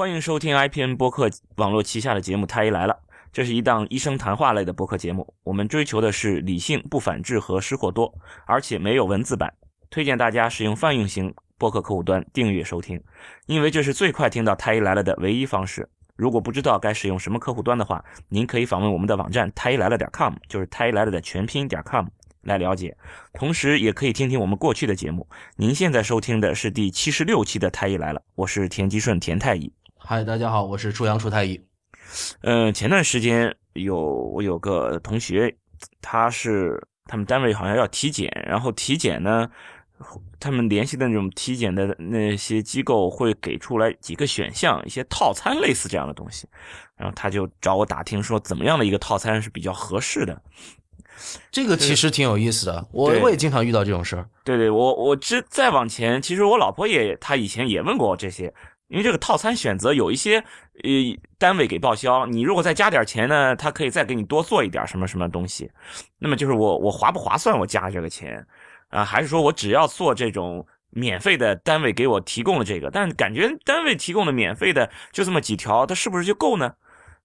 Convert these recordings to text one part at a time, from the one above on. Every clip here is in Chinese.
欢迎收听 IPN 播客网络旗下的节目《太医来了》，这是一档医生谈话类的播客节目。我们追求的是理性、不反制和失货多，而且没有文字版。推荐大家使用泛用型播客客户端订阅收听，因为这是最快听到《太医来了》的唯一方式。如果不知道该使用什么客户端的话，您可以访问我们的网站太医来了点 com，就是太医来了的全拼点 com 来了解。同时，也可以听听我们过去的节目。您现在收听的是第七十六期的《太医来了》，我是田吉顺田太医。嗨，大家好，我是初阳初太医。嗯，前段时间有我有个同学，他是他们单位好像要体检，然后体检呢，他们联系的那种体检的那些机构会给出来几个选项，一些套餐类似这样的东西，然后他就找我打听说怎么样的一个套餐是比较合适的。这个其实挺有意思的，我我也经常遇到这种事儿。对对，我我之再往前，其实我老婆也她以前也问过我这些，因为这个套餐选择有一些呃单位给报销，你如果再加点钱呢，他可以再给你多做一点什么什么东西。那么就是我我划不划算我加这个钱啊、还是说我只要做这种免费的单位给我提供了这个，但感觉单位提供的免费的就这么几条，它是不是就够呢？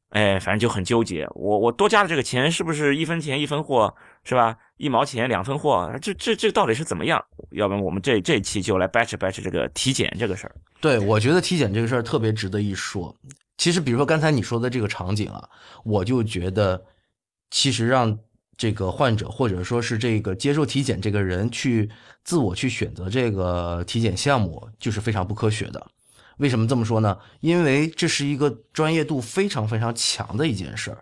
哎，反正就很纠结。我我多加的这个钱是不是一分钱一分货，是吧？一毛钱两分货，这这这到底是怎么样？要不然我们这这期就来掰扯掰扯这个体检这个事儿。对，我觉得体检这个事儿特别值得一说。其实，比如说刚才你说的这个场景啊，我就觉得，其实让这个患者或者说是这个接受体检这个人去自我去选择这个体检项目，就是非常不科学的。为什么这么说呢？因为这是一个专业度非常非常强的一件事儿。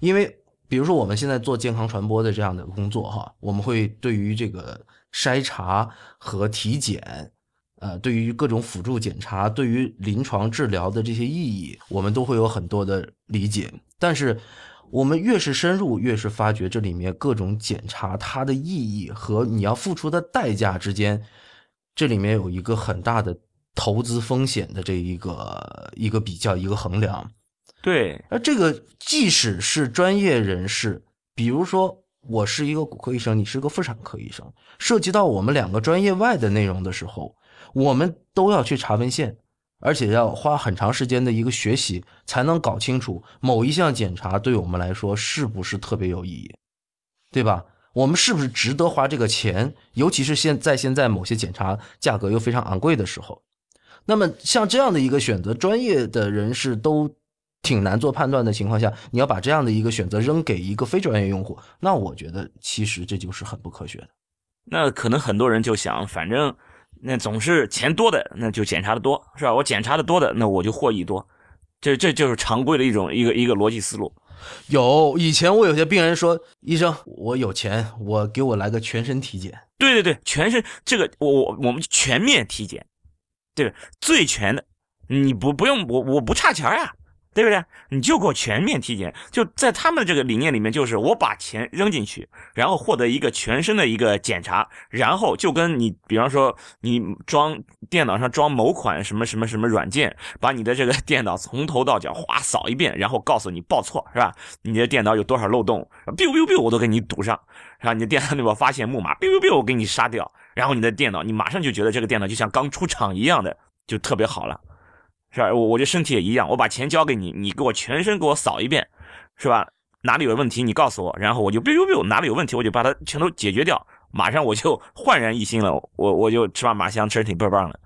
因为比如说我们现在做健康传播的这样的工作哈，我们会对于这个筛查和体检，呃，对于各种辅助检查，对于临床治疗的这些意义，我们都会有很多的理解。但是我们越是深入，越是发觉这里面各种检查它的意义和你要付出的代价之间，这里面有一个很大的投资风险的这一个一个比较一个衡量。对，而这个即使是专业人士，比如说我是一个骨科医生，你是个妇产科医生，涉及到我们两个专业外的内容的时候，我们都要去查文献，而且要花很长时间的一个学习，才能搞清楚某一项检查对我们来说是不是特别有意义，对吧？我们是不是值得花这个钱？尤其是现在现在某些检查价格又非常昂贵的时候，那么像这样的一个选择，专业的人士都挺难做判断的情况下，你要把这样的一个选择扔给一个非专业用户，那我觉得其实这就是很不科学的。那可能很多人就想，反正那总是钱多的，那就检查的多，是吧？我检查的多的，那我就获益多。这这就是常规的一种一个一个逻辑思路。有以前我有些病人说，医生，我有钱，我给我来个全身体检。对对对，全身这个我我我们全面体检，对吧？最全的，你不不用我我不差钱呀，对不对？你就给我全面体检，就在他们的这个理念里面，就是我把钱扔进去，然后获得一个全身的一个检查，然后就跟你比方说你装电脑上装某款什么什么什么软件，把你的这个电脑从头到脚哗扫一遍，然后告诉你报错是吧？你的电脑有多少漏洞，biu biu biu 我都给你堵上。然后你的电脑里边发现木马，biu biu biu 我给你杀掉，然后你的电脑你马上就觉得这个电脑就像刚出厂一样的，就特别好了，是吧？我我这身体也一样，我把钱交给你，你给我全身给我扫一遍，是吧？哪里有问题你告诉我，然后我就 biu biu biu 哪里有问题我就把它全都解决掉，马上我就 焕然一新了，我我就吃嘛马香吃的挺倍儿棒的。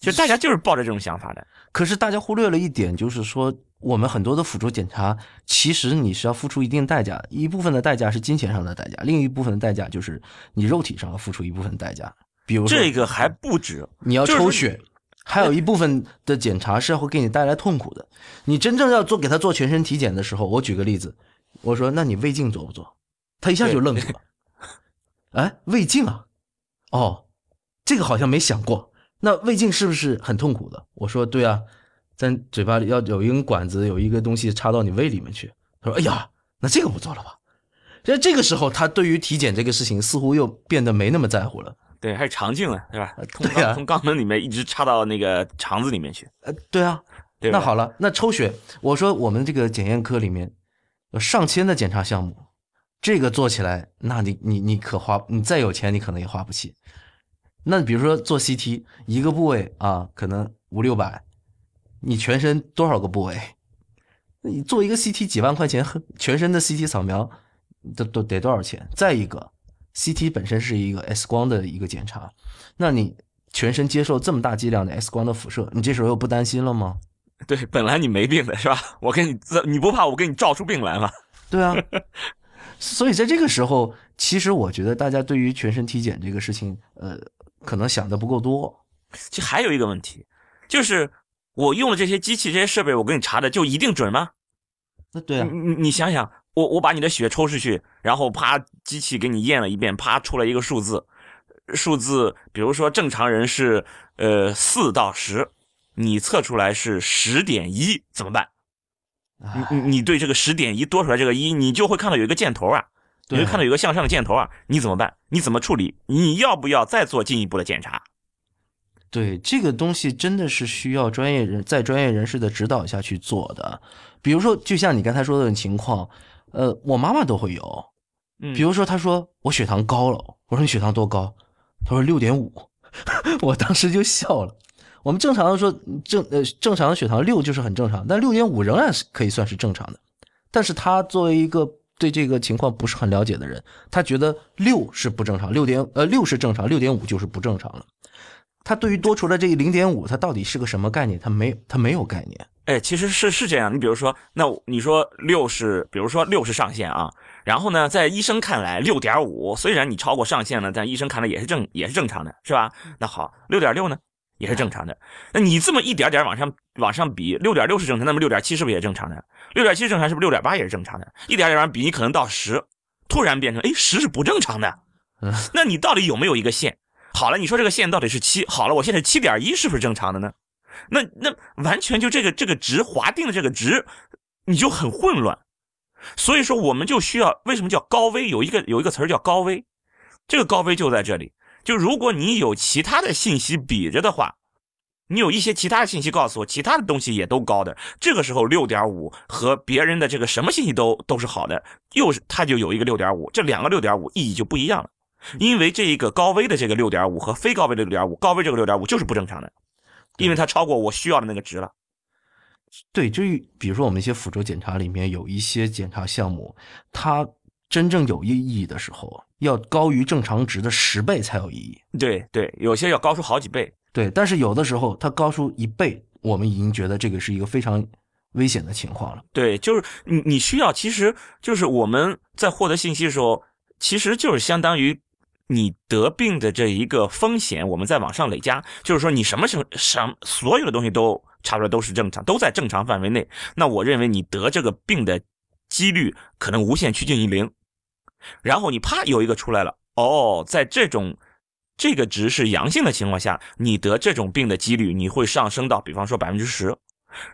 就大家就是抱着这种想法的，可是大家忽略了一点，就是说我们很多的辅助检查，其实你是要付出一定代价，一部分的代价是金钱上的代价，另一部分的代价就是你肉体上要付出一部分代价。比如说这个还不止，你要就是说抽血，还有一部分的检查是会给你带来痛苦的。你真正要做给他做全身体检的时候，我举个例子，我说那你胃镜做不做？他一下就愣住了。哎，胃镜啊，哦，这个好像没想过。那胃镜是不是很痛苦的？我说对啊，在嘴巴里要有一根管子，有一个东西插到你胃里面去。他说哎呀，那这个不做了吧？在这个时候，他对于体检这个事情似乎又变得没那么在乎了。对，还有肠镜呢，对吧？从对啊从肛门里面一直插到那个肠子里面去，呃，对啊，对吧？那好了，那抽血，我说我们这个检验科里面有上千的检查项目，这个做起来，那你你你可花，你再有钱你可能也花不起。那比如说做 CT，一个部位啊，可能五六百，你全身多少个部位？你做一个 CT 几万块钱，全身的 CT 扫描都都得多少钱？再一个，CT 本身是一个 X 光的一个检查，那你全身接受这么大剂量的 X 光的辐射，你这时候又不担心了吗？对，本来你没病的是吧？我给你，你不怕我给你照出病来吗？对啊，所以在这个时候，其实我觉得大家对于全身体检这个事情，呃，可能想的不够多。其实还有一个问题，就是我用了这些机器、这些设备，我给你查的就一定准吗？那对啊，你你想想，我我把你的血抽出去，然后啪，机器给你验了一遍，啪出来一个数字，数字，比如说正常人是呃四到十，你测出来是十点一，怎么办？你你你对这个十点一多出来这个一，你就会看到有一个箭头啊，你会看到有个向上的箭头啊，你怎么办？你怎么处理？你要不要再做进一步的检查？对这个东西真的是需要专业人在专业人士的指导下去做的。比如说，就像你刚才说的情况，呃，我妈妈都会有。比如说，她说我血糖高了，我说你血糖多高？她说六点五，我当时就笑了。我们正常的说正呃正常的血糖六就是很正常，但六点五仍然是可以算是正常的。但是她作为一个对这个情况不是很了解的人，她觉得六是不正常，六点呃六是正常，六点五就是不正常了。他对于多出来这个零点五，它到底是个什么概念？他没，他没有概念。哎，其实是是这样。你比如说，那你说六是，比如说六是上限啊。然后呢，在医生看来，六点五虽然你超过上限了，但医生看来也是正，也是正常的，是吧？那好，六点六呢，也是正常的。那你这么一点点往上往上比，六点六是正常，那么六点七是不是也正常的？六点七正常，是不是六点八也是正常的？一点点往上比，你可能到十，突然变成哎十是不正常的。那你到底有没有一个线？好了，你说这个线到底是七？好了，我现在七点一是不是正常的呢？那那完全就这个这个值划定的这个值，你就很混乱。所以说，我们就需要为什么叫高危？有一个有一个词儿叫高危，这个高危就在这里。就如果你有其他的信息比着的话，你有一些其他的信息告诉我，其他的东西也都高的，这个时候六点五和别人的这个什么信息都都是好的，又是它就有一个六点五，这两个六点五意义就不一样了。因为这一个高危的这个六点五和非高危的六点五，高危这个六点五就是不正常的，因为它超过我需要的那个值了。对，就比如说我们一些辅助检查里面有一些检查项目，它真正有意义的时候，要高于正常值的十倍才有意义。对对，有些要高出好几倍。对，但是有的时候它高出一倍，我们已经觉得这个是一个非常危险的情况了。对，就是你你需要，其实就是我们在获得信息的时候，其实就是相当于。你得病的这一个风险，我们再往上累加，就是说你什么什什所有的东西都差不多都是正常，都在正常范围内。那我认为你得这个病的几率可能无限趋近于零。然后你啪有一个出来了，哦，在这种这个值是阳性的情况下，你得这种病的几率你会上升到，比方说百分之十。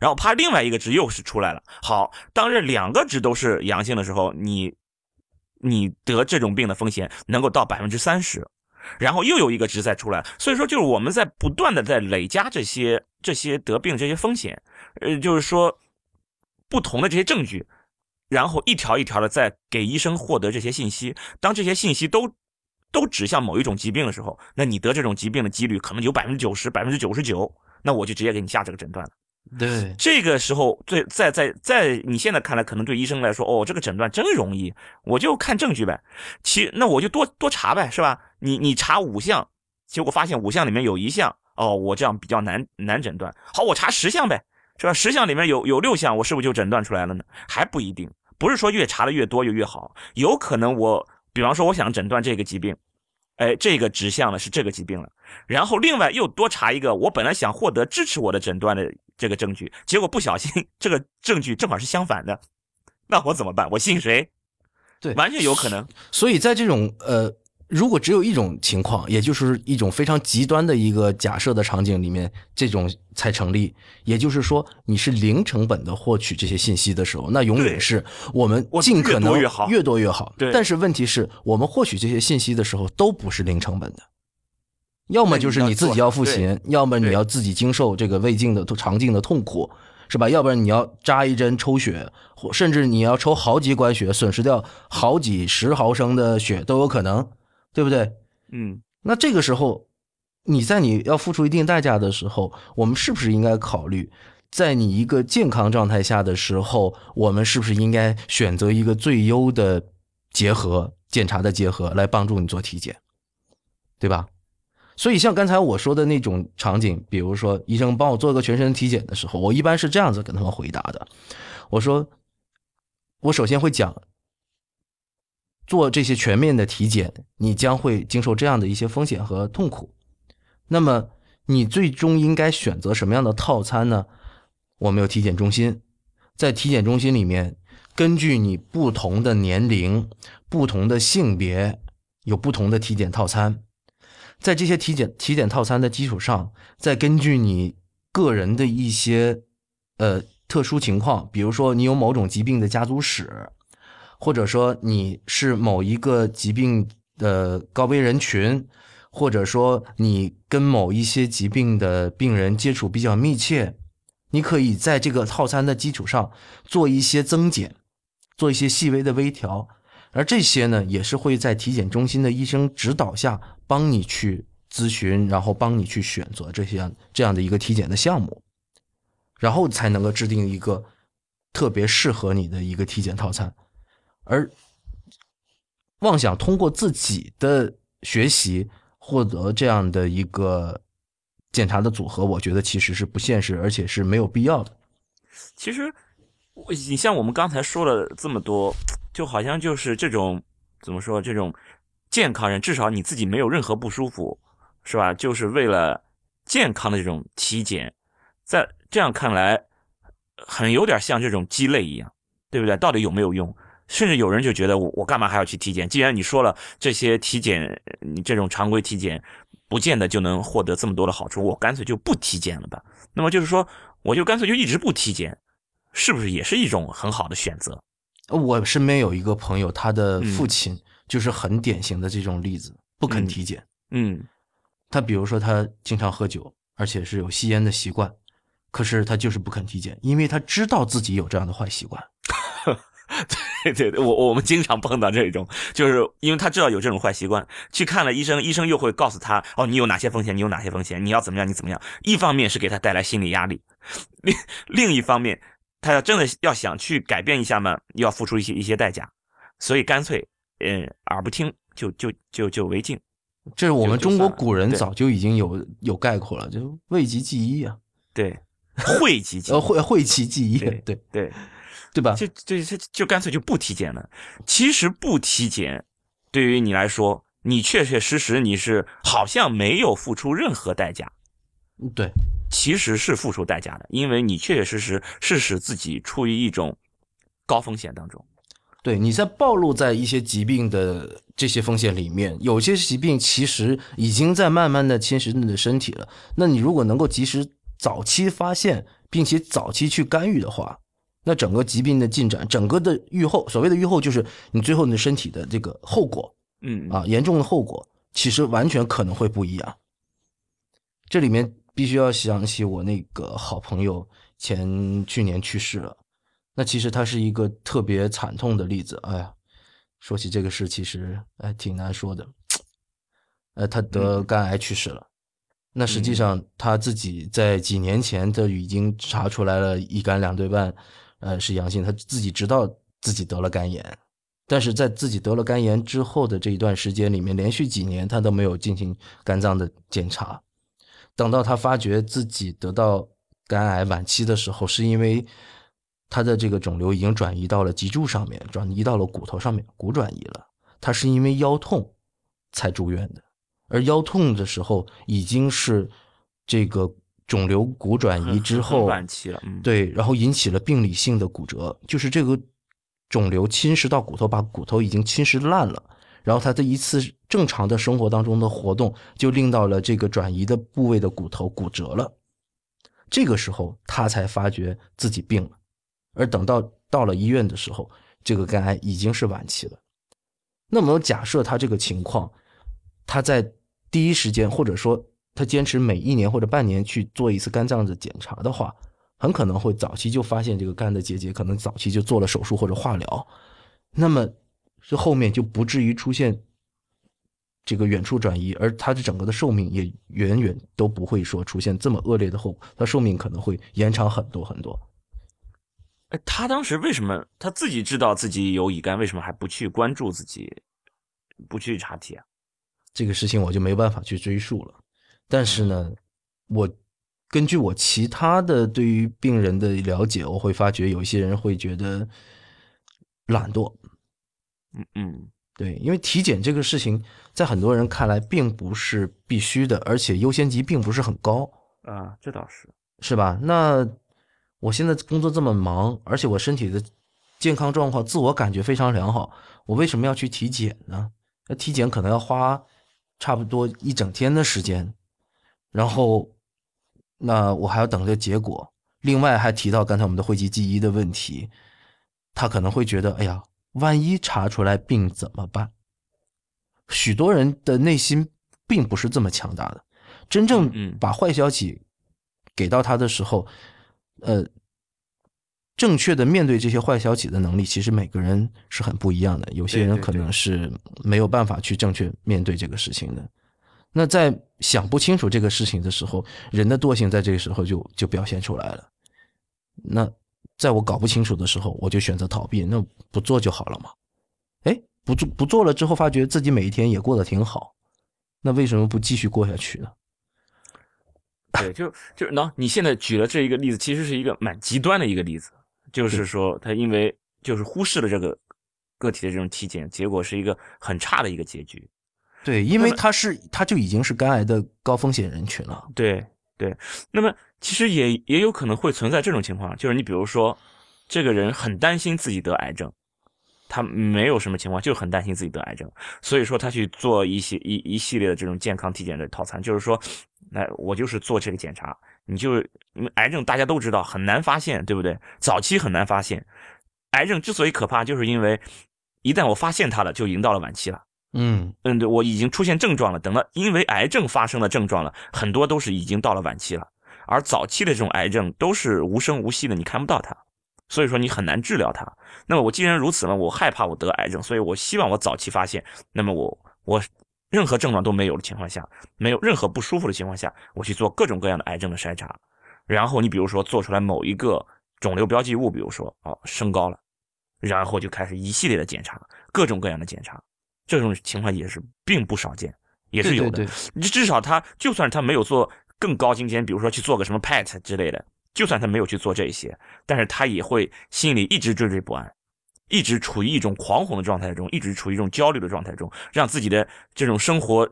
然后啪另外一个值又是出来了，好，当这两个值都是阳性的时候，你。你得这种病的风险能够到百分之三十，然后又有一个值再出来，所以说就是我们在不断的在累加这些这些得病这些风险，呃，就是说不同的这些证据，然后一条一条的在给医生获得这些信息。当这些信息都都指向某一种疾病的时候，那你得这种疾病的几率可能有百分之九十、百分之九十九，那我就直接给你下这个诊断了。对，这个时候，对，在在在你现在看来，可能对医生来说，哦，这个诊断真容易，我就看证据呗。其那我就多多查呗，是吧？你你查五项，结果发现五项里面有一项，哦，我这样比较难难诊断。好，我查十项呗，是吧？十项里面有有六项，我是不是就诊断出来了呢？还不一定，不是说越查的越多就越好，有可能我，比方说我想诊断这个疾病。哎，这个指向了是这个疾病了，然后另外又多查一个，我本来想获得支持我的诊断的这个证据，结果不小心这个证据正好是相反的，那我怎么办？我信谁？对，完全有可能。所以在这种呃。如果只有一种情况，也就是一种非常极端的一个假设的场景里面，这种才成立。也就是说，你是零成本的获取这些信息的时候，那永远是我们尽可能越多越好。对。但是问题是我们获取这些信息的时候都不是零成本的，要么就是你自己要付钱，要么你要自己经受这个胃镜的肠镜的痛苦，是吧？要不然你要扎一针抽血，或甚至你要抽好几管血，损失掉好几十毫升的血都有可能。对不对？嗯，那这个时候，你在你要付出一定代价的时候，我们是不是应该考虑在你一个健康状态下的时候，我们是不是应该选择一个最优的结合检查的结合来帮助你做体检，对吧？所以像刚才我说的那种场景，比如说医生帮我做个全身体检的时候，我一般是这样子跟他们回答的：我说，我首先会讲，做这些全面的体检，你将会经受这样的一些风险和痛苦。那么你最终应该选择什么样的套餐呢？我们有体检中心，在体检中心里面，根据你不同的年龄、不同的性别，有不同的体检套餐。在这些体检体检套餐的基础上，再根据你个人的一些呃特殊情况，比如说你有某种疾病的家族史，或者说你是某一个疾病的高危人群，或者说你跟某一些疾病的病人接触比较密切，你可以在这个套餐的基础上做一些增减，做一些细微的微调。而这些呢，也是会在体检中心的医生指导下帮你去咨询，然后帮你去选择这些这样的一个体检的项目，然后才能够制定一个特别适合你的一个体检套餐。而妄想通过自己的学习获得这样的一个检查的组合，我觉得其实是不现实，而且是没有必要的。其实，你像我们刚才说了这么多。就好像就是这种怎么说？这种健康人，至少你自己没有任何不舒服，是吧？就是为了健康的这种体检，在这样看来，很有点像这种鸡肋一样，对不对？到底有没有用？甚至有人就觉得我我干嘛还要去体检？既然你说了这些体检，你这种常规体检不见得就能获得这么多的好处，我干脆就不体检了吧？那么就是说，我就干脆就一直不体检，是不是也是一种很好的选择？我身边有一个朋友，他的父亲就是很典型的这种例子，不肯体检。嗯，他比如说他经常喝酒，而且是有吸烟的习惯，可是他就是不肯体检，因为他知道自己有这样的坏习惯。对对对，我我们经常碰到这种，就是因为他知道有这种坏习惯，去看了医生，医生又会告诉他，哦，你有哪些风险，你有哪些风险，你要怎么样，你怎么样。一方面是给他带来心理压力，另另一方面。他要真的要想去改变一下嘛，要付出一些一些代价，所以干脆，嗯，耳不听就就就就为敬。这是我们中国古人早就已经有有概括了，就 讳疾忌医啊。对，讳疾忌呃讳讳疾忌医，对对对，对吧？就就就就干脆就不体检了。其实不体检，对于你来说，你确确实实你是好像没有付出任何代价。对。其实是付出代价的，因为你确确实实是使自己处于一种高风险当中。对，你在暴露在一些疾病的这些风险里面，有些疾病其实已经在慢慢的侵蚀你的身体了。那你如果能够及时早期发现，并且早期去干预的话，那整个疾病的进展，整个的预后，所谓的预后就是你最后你的身体的这个后果，嗯啊，严重的后果，其实完全可能会不一样。这里面。必须要想起我那个好朋友前去年去世了，那其实他是一个特别惨痛的例子。哎呀，说起这个事，其实哎挺难说的。呃，他得肝癌去世了，那实际上他自己在几年前就已经查出来了乙肝两对半，呃是阳性，他自己知道自己得了肝炎，但是在自己得了肝炎之后的这一段时间里面，连续几年他都没有进行肝脏的检查。等到他发觉自己得到肝癌晚期的时候，是因为他的这个肿瘤已经转移到了脊柱上面，转移到了骨头上面，骨转移了。他是因为腰痛才住院的，而腰痛的时候已经是这个肿瘤骨转移之后晚期了，对，然后引起了病理性的骨折，就是这个肿瘤侵蚀到骨头，把骨头已经侵蚀烂了。然后他的一次正常的生活当中的活动，就令到了这个转移的部位的骨头骨折了。这个时候他才发觉自己病了，而等到到了医院的时候，这个肝癌已经是晚期了。那么假设他这个情况，他在第一时间，或者说他坚持每一年或者半年去做一次肝脏的检查的话，很可能会早期就发现这个肝的结节，可能早期就做了手术或者化疗。那么。这后面就不至于出现这个远处转移，而他的整个的寿命也远远都不会说出现这么恶劣的后果，他寿命可能会延长很多很多。哎，他当时为什么他自己知道自己有乙肝，为什么还不去关注自己，不去查体啊？这个事情我就没办法去追溯了。但是呢，我根据我其他的对于病人的了解，我会发觉有一些人会觉得懒惰。嗯嗯，对，因为体检这个事情，在很多人看来并不是必须的，而且优先级并不是很高啊，这倒是，是吧？那我现在工作这么忙，而且我身体的健康状况、自我感觉非常良好，我为什么要去体检呢？那体检可能要花差不多一整天的时间。然后，那我还要等着结果。另外还提到刚才我们的讳疾忌医的问题，他可能会觉得，哎呀，万一查出来病怎么办？许多人的内心并不是这么强大的，真正把坏消息给到他的时候，呃，正确的面对这些坏消息的能力，其实每个人是很不一样的。有些人可能是没有办法去正确面对这个事情的。那在想不清楚这个事情的时候，人的惰性在这个时候就就表现出来了。那在我搞不清楚的时候，我就选择逃避，那不做就好了嘛。哎，不做不做了之后，发觉自己每一天也过得挺好，那为什么不继续过下去呢？对，就就那你现在举了这一个例子，其实是一个蛮极端的一个例子，就是说他因为就是忽视了这个个体的这种体检，结果是一个很差的一个结局。对，因为他是他就已经是肝癌的高风险人群了。对对，那么其实也也有可能会存在这种情况，就是你比如说，这个人很担心自己得癌症，他没有什么情况，就很担心自己得癌症，所以说他去做一些一一系列的这种健康体检的套餐，就是说，那我就是做这个检查，你就因为癌症大家都知道很难发现，对不对？早期很难发现，癌症之所以可怕，就是因为一旦我发现它了，就已经到了晚期了。嗯嗯，对我已经出现症状了。等到因为癌症发生的症状了，很多都是已经到了晚期了。而早期的这种癌症都是无声无息的，你看不到它，所以说你很难治疗它。那么我既然如此呢，我害怕我得癌症，所以我希望我早期发现。那么我我任何症状都没有的情况下，没有任何不舒服的情况下，我去做各种各样的癌症的筛查。然后你比如说做出来某一个肿瘤标记物，比如说哦升高了，然后就开始一系列的检查，各种各样的检查。这种情况也是并不少见，也是有的。你至少他就算他没有做更高精尖，比如说去做个什么 PET 之类的，就算他没有去做这些，但是他也会心里一直惴惴不安，一直处于一种狂恐的状态中，一直处于一种焦虑的状态中，让自己的这种生活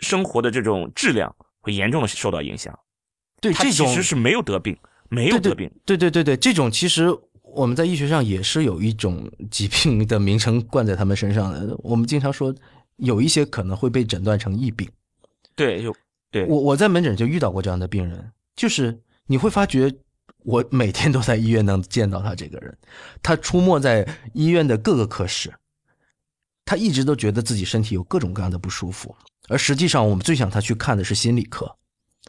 生活的这种质量会严重的受到影响。对，这其实是没有得病，没有得病。对对对对，这种其实。我们在医学上也是有一种疾病的名称冠在他们身上的。我们经常说，有一些可能会被诊断成疫病。对，就对我我在门诊就遇到过这样的病人，就是你会发觉，我每天都在医院能见到他这个人，他出没在医院的各个科室，他一直都觉得自己身体有各种各样的不舒服，而实际上我们最想他去看的是心理科。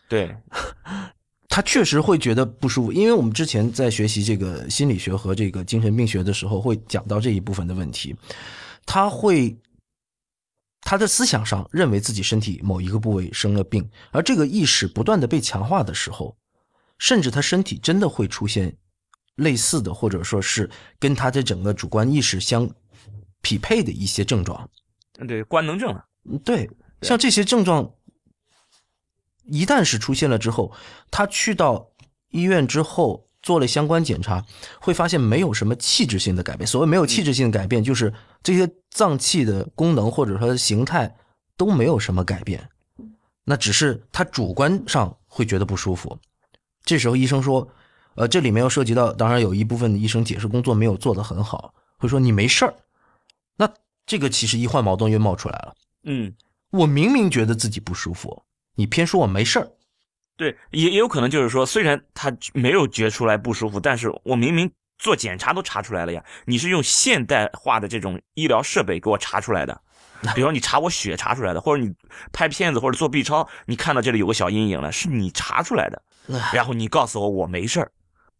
对。他确实会觉得不舒服，因为我们之前在学习这个心理学和这个精神病学的时候，会讲到这一部分的问题。他会，他的思想上认为自己身体某一个部位生了病，而这个意识不断的被强化的时候，甚至他身体真的会出现类似的，或者说是跟他的整个主观意识相匹配的一些症状。嗯，对，官能症。对，像这些症状。一旦是出现了之后，他去到医院之后做了相关检查，会发现没有什么器质性的改变。所谓没有器质性的改变，就是这些脏器的功能或者说形态都没有什么改变，那只是他主观上会觉得不舒服。这时候医生说：“呃，这里面又涉及到，当然有一部分的医生解释工作没有做得很好，会说你没事儿。那这个其实医患矛盾又冒出来了。嗯，我明明觉得自己不舒服。你偏说我没事儿，对，也也有可能就是说，虽然他没有觉出来不舒服，但是我明明做检查都查出来了呀。你是用现代化的这种医疗设备给我查出来的，比如你查我血查出来的，或者你拍片子或者做 B 超，你看到这里有个小阴影了，是你查出来的，然后你告诉我我没事儿，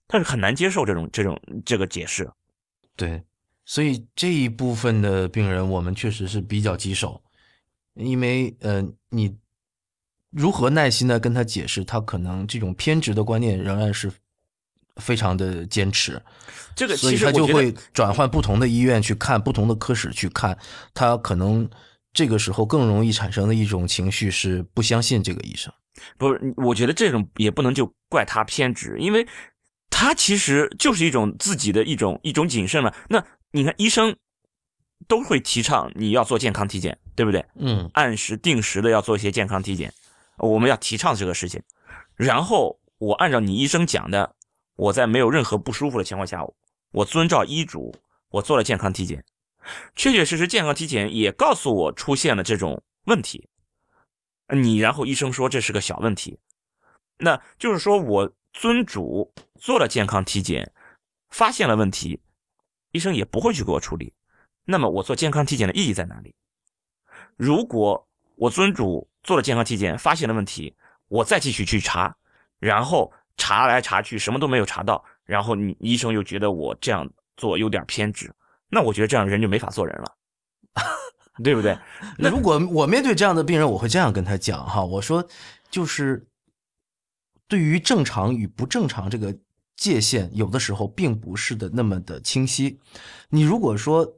他是很难接受这种这种这个解释。对，所以这一部分的病人，我们确实是比较棘手。因为呃，你如何耐心的跟他解释，他可能这种偏执的观念仍然是非常的坚持，这个所以其实他就会转换不同的医院去看，不同的科室去看，他可能这个时候更容易产生的一种情绪是不相信这个医生。不是，我觉得这种也不能就怪他偏执，因为他其实就是一种自己的一种一种谨慎了。那你看，医生都会提倡你要做健康体检，对不对？嗯按时定时的要做一些健康体检，我们要提倡这个事情。然后我按照你医生讲的，我在没有任何不舒服的情况下，我遵照医嘱，我做了健康体检，确确实实健康体检也告诉我出现了这种问题。你然后医生说这是个小问题，那就是说我遵嘱做了健康体检，发现了问题，医生也不会去给我处理。那么我做健康体检的意义在哪里？如果我尊嘱做了健康体检，发现了问题，我再继续去查，然后查来查去什么都没有查到，然后你医生又觉得我这样做有点偏执，那我觉得这样人就没法做人了，对不对？那如果我面对这样的病人，我会这样跟他讲哈，我说就是对于正常与不正常这个界限，有的时候并不是的那么的清晰。你如果说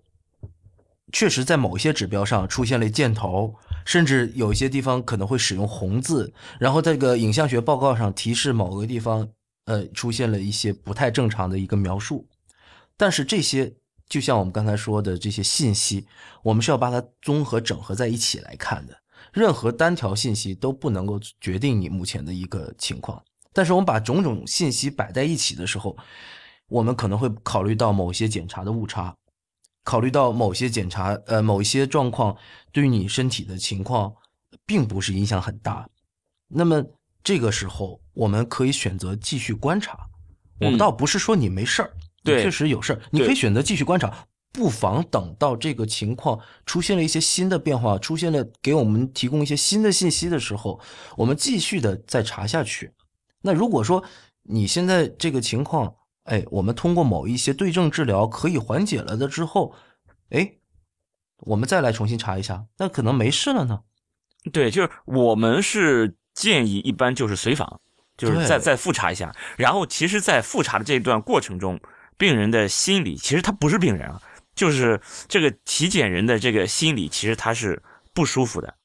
确实在某些指标上出现了箭头，甚至有一些地方可能会使用红字，然后在这个影像学报告上提示某个地方呃出现了一些不太正常的一个描述，但是这些就像我们刚才说的这些信息，我们是要把它综合整合在一起来看的。任何单条信息都不能够决定你目前的一个情况。但是我们把种种信息摆在一起的时候，我们可能会考虑到某些检查的误差，考虑到某些检查呃某一些状况对于你身体的情况并不是影响很大。那么这个时候，我们可以选择继续观察。我们嗯倒不是说你没事儿，你对确实有事儿，你可以选择继续观察，不妨等到这个情况出现了一些新的变化，出现了给我们提供一些新的信息的时候，我们继续的再查下去。那如果说你现在这个情况，哎，我们通过某一些对症治疗可以缓解了的之后，哎，我们再来重新查一下，那可能没事了呢。对，就是我们是建议一般就是随访，就是对再再复查一下。然后其实，在复查的这段过程中，病人的心理其实他不是病人啊，就是这个体检人的这个心理，其实他是不舒服的，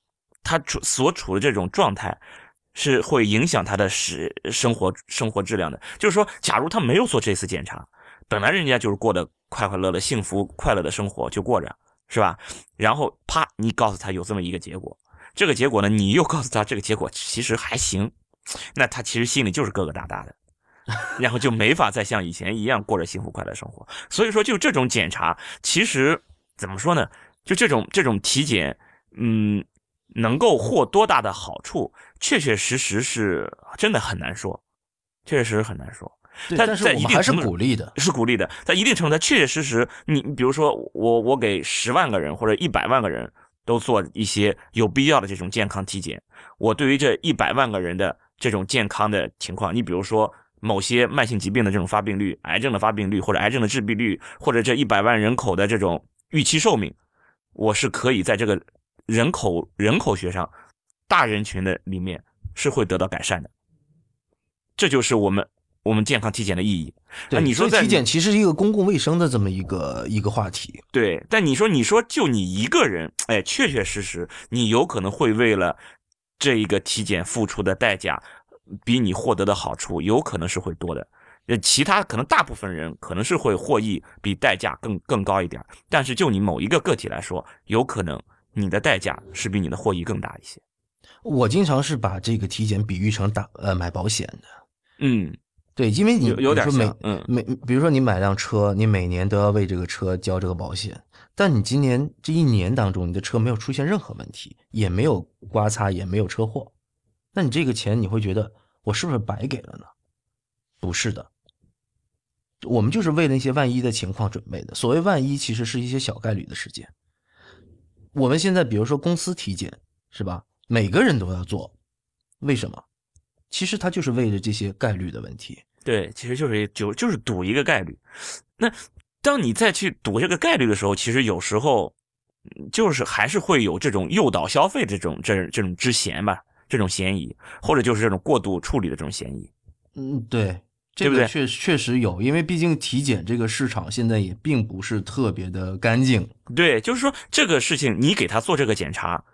他处所处的这种状态。是会影响他的生生活生活质量的。就是说，假如他没有做这次检查，本来人家就是过得快快乐乐、幸福快乐的生活就过着，是吧？然后啪，你告诉他有这么一个结果，这个结果呢，你又告诉他这个结果其实还行，那他其实心里就是疙疙瘩瘩的，然后就没法再像以前一样过着幸福快乐生活。所以说，就这种检查，其实怎么说呢？就这种这种体检，嗯。能够获多大的好处，确确实实是真的很难说，确确实实很难说。对，但但是我们还是鼓励的。是鼓励的，在一定程度上，确确实实，你比如说我我给十万个人或者一百万个人都做一些有必要的这种健康体检，我对于这一百万个人的这种健康的情况，你比如说某些慢性疾病的这种发病率、癌症的发病率或者癌症的致病率，或者这一百万人口的这种预期寿命，我是可以在这个人口人口学上大人群的里面是会得到改善的。这就是我们我们健康体检的意义。那对，你说在体检其实是一个公共卫生的这么一个一个话题。对，但你说你说就你一个人，哎，确确实实，你有可能会为了这一个体检付出的代价，比你获得的好处有可能是会多的。呃，其他可能大部分人可能是会获益比代价更更高一点，但是就你某一个个体来说，有可能你的代价是比你的获益更大一些。我经常是把这个体检比喻成打呃买保险的。嗯，对，因为你有有点比如说像，嗯，每每，比如说你买辆车，你每年都要为这个车交这个保险，但你今年这一年当中，你的车没有出现任何问题，也没有刮擦，也没有车祸，那你这个钱你会觉得我是不是白给了呢？不是的，我们就是为了那些万一的情况准备的。所谓万一，其实是一些小概率的事件。我们现在比如说公司体检是吧？每个人都要做，为什么？其实它就是为了这些概率的问题。对，其实就是就就是赌一个概率。那当你再去赌这个概率的时候，其实有时候就是还是会有这种诱导消费这种这这种之嫌吧，这种嫌疑，或者就是这种过度处理的这种嫌疑。嗯，对，这对不对个确确实有，因为毕竟体检这个市场现在也并不是特别的干净。对，就是说这个事情，你给他做这个检查，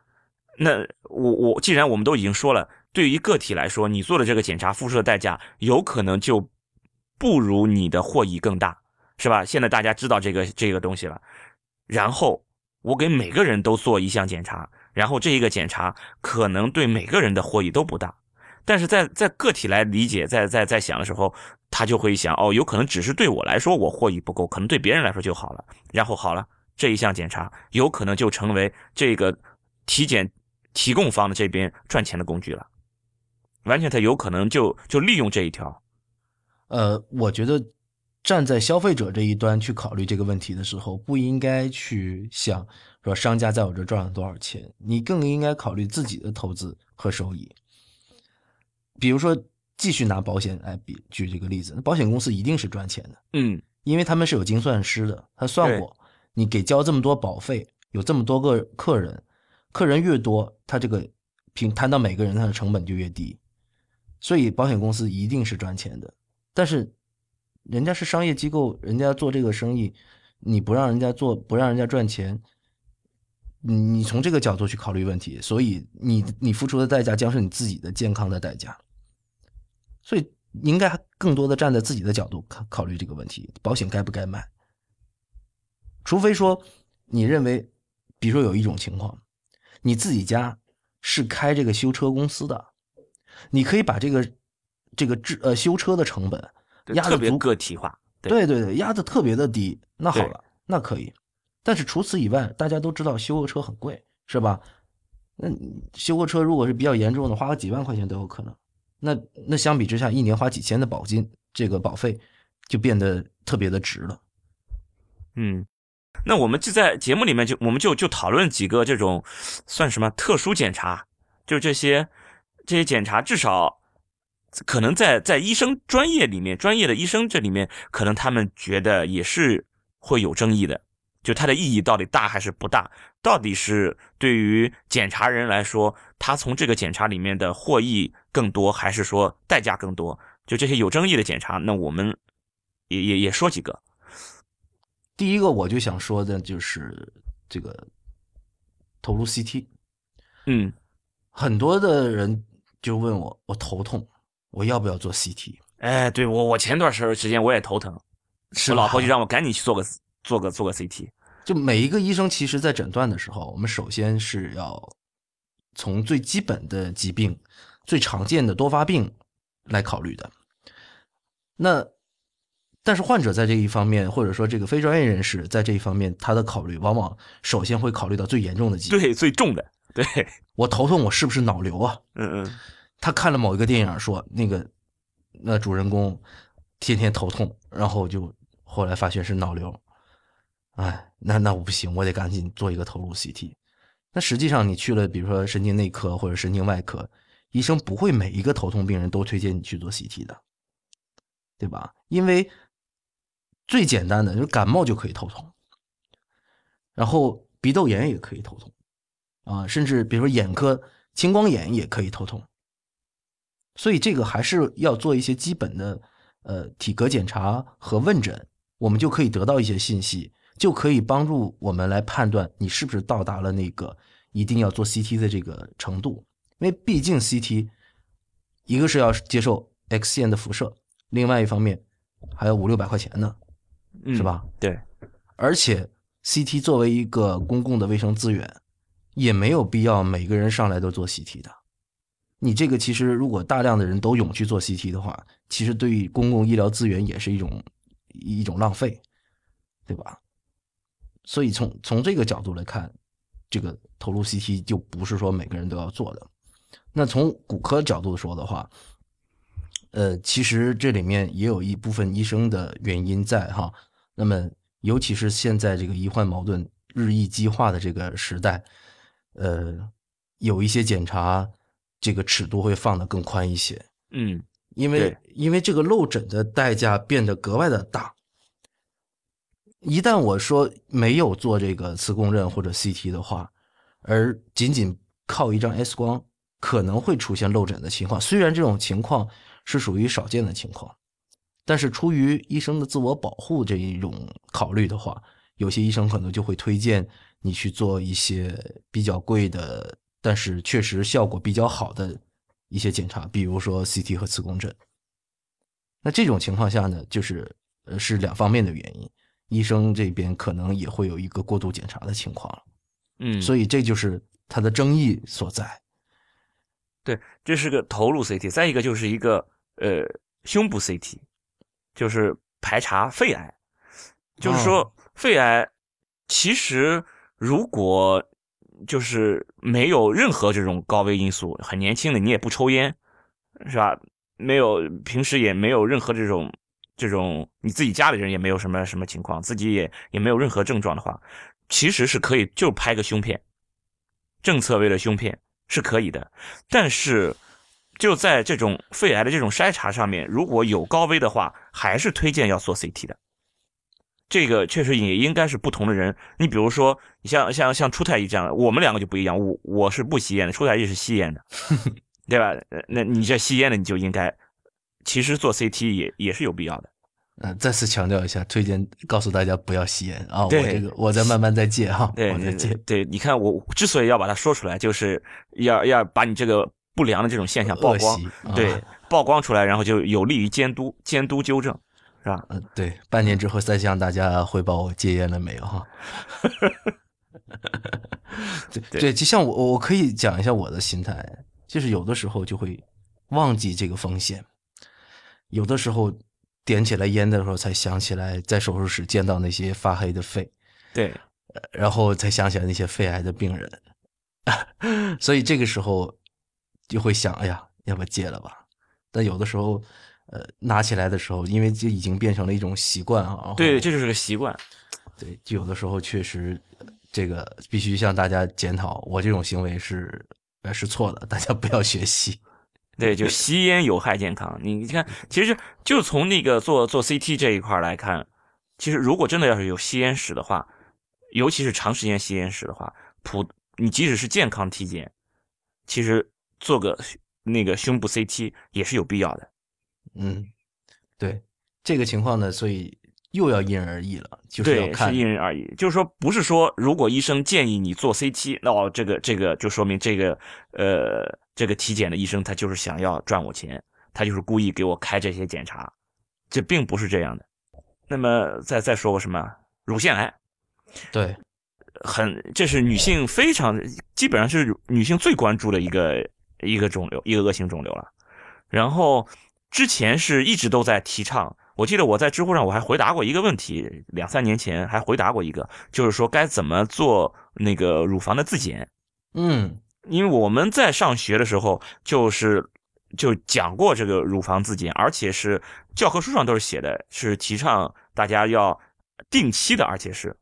那我我既然我们都已经说了，对于个体来说，你做的这个检查付出的代价有可能就不如你的获益更大，是吧？现在大家知道这个这个东西了，然后我给每个人都做一项检查，然后这一个检查可能对每个人的获益都不大，但是在在个体来理解，在在在想的时候，他就会想，哦，有可能只是对我来说我获益不够，可能对别人来说就好了，然后好了。这一项检查有可能就成为这个体检提供方的这边赚钱的工具了，完全他有可能就就利用这一条。呃，我觉得站在消费者这一端去考虑这个问题的时候，不应该去想说商家在我这赚了多少钱，你更应该考虑自己的投资和收益。比如说，继续拿保险来比举这个例子，那保险公司一定是赚钱的，嗯，因为他们是有精算师的，他算过，你给交这么多保费，有这么多个客人，客人越多，他这个平摊到每个人他的成本就越低，所以保险公司一定是赚钱的。但是人家是商业机构，人家做这个生意，你不让人家做，不让人家赚钱，你你从这个角度去考虑问题，所以你你付出的代价将是你自己的健康的代价。所以你应该更多的站在自己的角度考考虑这个问题，保险该不该买？除非说你认为，比如说有一种情况，你自己家是开这个修车公司的，你可以把这个这个制呃修车的成本压特别个体化。对对对对，压的特别的低，那好了，那可以。但是除此以外，大家都知道修个车很贵，是吧？那修个车如果是比较严重的，花个几万块钱都有可能。那那相比之下，一年花几千的保金，这个保费就变得特别的值了。嗯，那我们就在节目里面就我们就就讨论几个这种算什么特殊检查，就这些这些检查至少可能在在医生专业里面，专业的医生这里面，可能他们觉得也是会有争议的。就它的意义到底大还是不大？到底是对于检查人来说，他从这个检查里面的获益更多，还是说代价更多？就这些有争议的检查，那我们也也也说几个。第一个我就想说的就是这个投入 CT，嗯，很多的人就问我，我头痛，我要不要做 CT？哎，对我我前段时时间我也头疼，是我老婆就让我赶紧去做个做个做个 CT。就每一个医生其实在诊断的时候，我们首先是要从最基本的疾病、最常见的多发病来考虑的。那但是患者在这一方面，或者说这个非专业人士在这一方面，他的考虑往往首先会考虑到最严重的疾病。对，最重的，对，我头痛，我是不是脑瘤啊？嗯嗯，他看了某一个电影，说那个那主人公天天头痛，然后就后来发现是脑瘤。哎，那那我不行，我得赶紧做一个头颅 CT。那实际上你去了，比如说神经内科或者神经外科，医生不会每一个头痛病人都推荐你去做 CT 的，对吧？因为最简单的就是感冒就可以头痛，然后鼻窦炎也可以头痛，啊，甚至比如说眼科青光眼也可以头痛。所以这个还是要做一些基本的呃体格检查和问诊，我们就可以得到一些信息，就可以帮助我们来判断你是不是到达了那个一定要做 CT 的这个程度。因为毕竟 CT 一个是要接受 X 线的辐射，另外一方面还有五六百块钱呢，嗯是？吧？对，而且 CT 作为一个公共的卫生资源，也没有必要每个人上来都做 CT 的。你这个其实如果大量的人都涌去做 CT 的话，其实对于公共医疗资源也是一种一种浪费，对吧？所以从从这个角度来看，这个投入 CT 就不是说每个人都要做的。那从骨科角度说的话，呃，其实这里面也有一部分医生的原因在哈。那么，尤其是现在这个医患矛盾日益激化的这个时代，呃，有一些检查这个尺度会放得更宽一些，嗯因为因为这个漏诊的代价变得格外的大。一旦我说没有做这个磁共振或者 CT 的话，而仅仅靠一张 X 光，可能会出现漏诊的情况。虽然这种情况是属于少见的情况，但是出于医生的自我保护这一种考虑的话，有些医生可能就会推荐你去做一些比较贵的，但是确实效果比较好的一些检查，比如说 CT 和磁共振。那这种情况下呢，就是呃是两方面的原因。医生这边可能也会有一个过度检查的情况了，嗯，所以这就是它的争议所在。对，这是个头颅 CT，再一个就是一个呃胸部 CT，就是排查肺癌。就是说，肺癌其实如果就是没有任何这种高危因素，很年轻的你也不抽烟，是吧？没有平时也没有任何这种。这种你自己家里人也没有什么什么情况，自己也也没有任何症状的话，其实是可以就拍个胸片，正侧位的胸片是可以的。但是就在这种肺癌的这种筛查上面，如果有高危的话，还是推荐要做 CT 的。这个确实也应该是不同的人。你比如说，你像像像出太医这样，我们两个就不一样。我我是不吸烟的，出太医是吸烟的，对吧？那你这吸烟的，你就应该。其实做 CT 也也是有必要的。嗯，再次强调一下，推荐告诉大家不要吸烟啊！我这个我在慢慢在戒哈，对，我在戒。对，你看我之所以要把它说出来，就是要要把你这个不良的这种现象曝光，对，曝光出来，然后就有利于监督、监督纠正，是吧？嗯，对，半年之后再向大家汇报我戒烟了没有哈。对对，就像我，我可以讲一下我的心态，就是有的时候就会忘记这个风险。有的时候点起来烟的时候，才想起来在手术室见到那些发黑的肺，对，然后才想起来那些肺癌的病人，所以这个时候就会想，哎呀，要不戒了吧？但有的时候，呃，拿起来的时候，因为这已经变成了一种习惯啊。对，这就是个习惯。对，就有的时候确实，这个必须向大家检讨，我这种行为是呃是错的，大家不要学习。对，就 吸烟有害健康。你看，其实就从那个做做 CT 这一块来看，其实如果真的要是有吸烟史的话，尤其是长时间吸烟史的话，普你即使是健康体检，其实做个那个胸部 CT 也是有必要的。嗯，对这个情况呢，所以又要因人而异了，就是要看因人而异。就是说，不是说如果医生建议你做 CT，那哦，这个这个就说明这个呃。这个体检的医生，他就是想要赚我钱，他就是故意给我开这些检查，这并不是这样的。那么再再说个什么乳腺癌，对，很这是女性非常基本上是女性最关注的一个一个肿瘤，一个恶性肿瘤了。然后之前是一直都在提倡，我记得我在知乎上我还回答过一个问题，两三年前还回答过一个，就是说该怎么做那个乳房的自检，嗯。因为我们在上学的时候，就是就讲过这个乳房自检，而且是教科书上都是写的，是提倡大家要定期的，而且是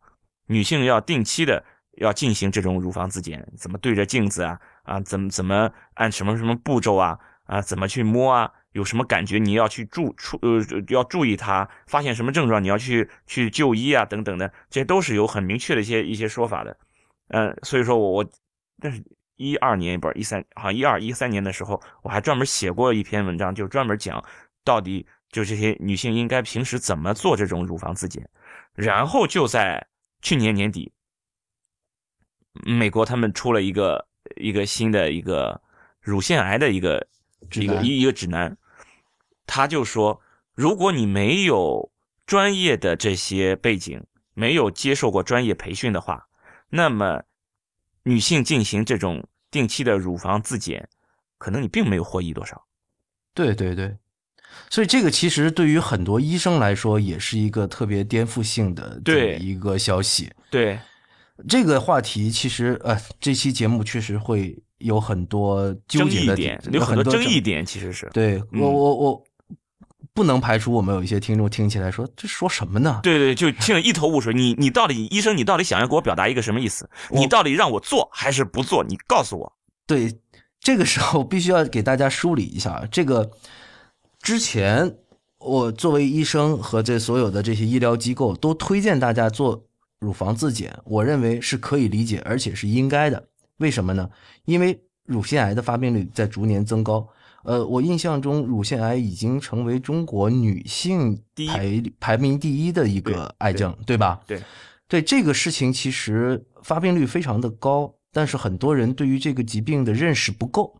女性要定期的要进行这种乳房自检，怎么对着镜子啊啊，怎么怎么按什么什么步骤啊啊，怎么去摸啊，有什么感觉你要去注注呃要注意它，发现什么症状你要去去就医啊等等的，这些都是有很明确的一些一些说法的，嗯，所以说我我但是。一二年不是一三，好像一二一三年的时候，我还专门写过一篇文章，就专门讲到底就这些女性应该平时怎么做这种乳房自检。然后就在去年年底，美国他们出了一个一个新的一个乳腺癌的一个一个一一个指南，他就说，如果你没有专业的这些背景，没有接受过专业培训的话，那么。女性进行这种定期的乳房自检，可能你并没有获益多少。对对对，所以这个其实对于很多医生来说，也是一个特别颠覆性的对一个消息。对这个话题，其实呃，这期节目确实会有很多纠结的点，有很多争议点，其实是对我我我。不能排除我们有一些听众听起来说这说什么呢？对对，就听得一头雾水。你你到底医生，你到底想要给我表达一个什么意思？你到底让我做还是不做？你告诉我。对，这个时候必须要给大家梳理一下这个之前我作为医生和这所有的这些医疗机构都推荐大家做乳房自检，我认为是可以理解，而且是应该的。为什么呢？因为乳腺癌的发病率在逐年增高。呃，我印象中，乳腺癌已经成为中国女性排排名第一的一个癌症，对吧？对，对这个事情，其实发病率非常的高，但是很多人对于这个疾病的认识不够。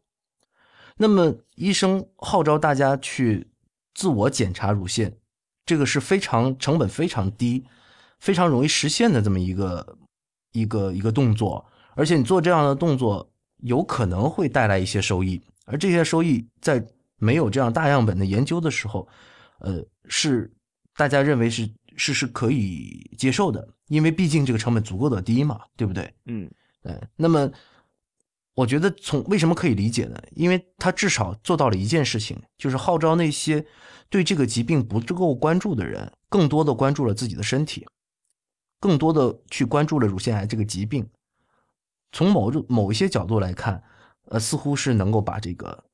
那么，医生号召大家去自我检查乳腺，这个是非常成本非常低、非常容易实现的这么一个一个一个动作，而且你做这样的动作，有可能会带来一些收益。而这些收益在没有这样大样本的研究的时候，呃，是大家认为是是是可以接受的，因为毕竟这个成本足够的低嘛，对不对？嗯，哎。那么，我觉得从为什么可以理解呢？因为他至少做到了一件事情，就是号召那些对这个疾病不够关注的人，更多的关注了自己的身体，更多的去关注了乳腺癌这个疾病。从某种某一些角度来看。呃，似乎是能够把这个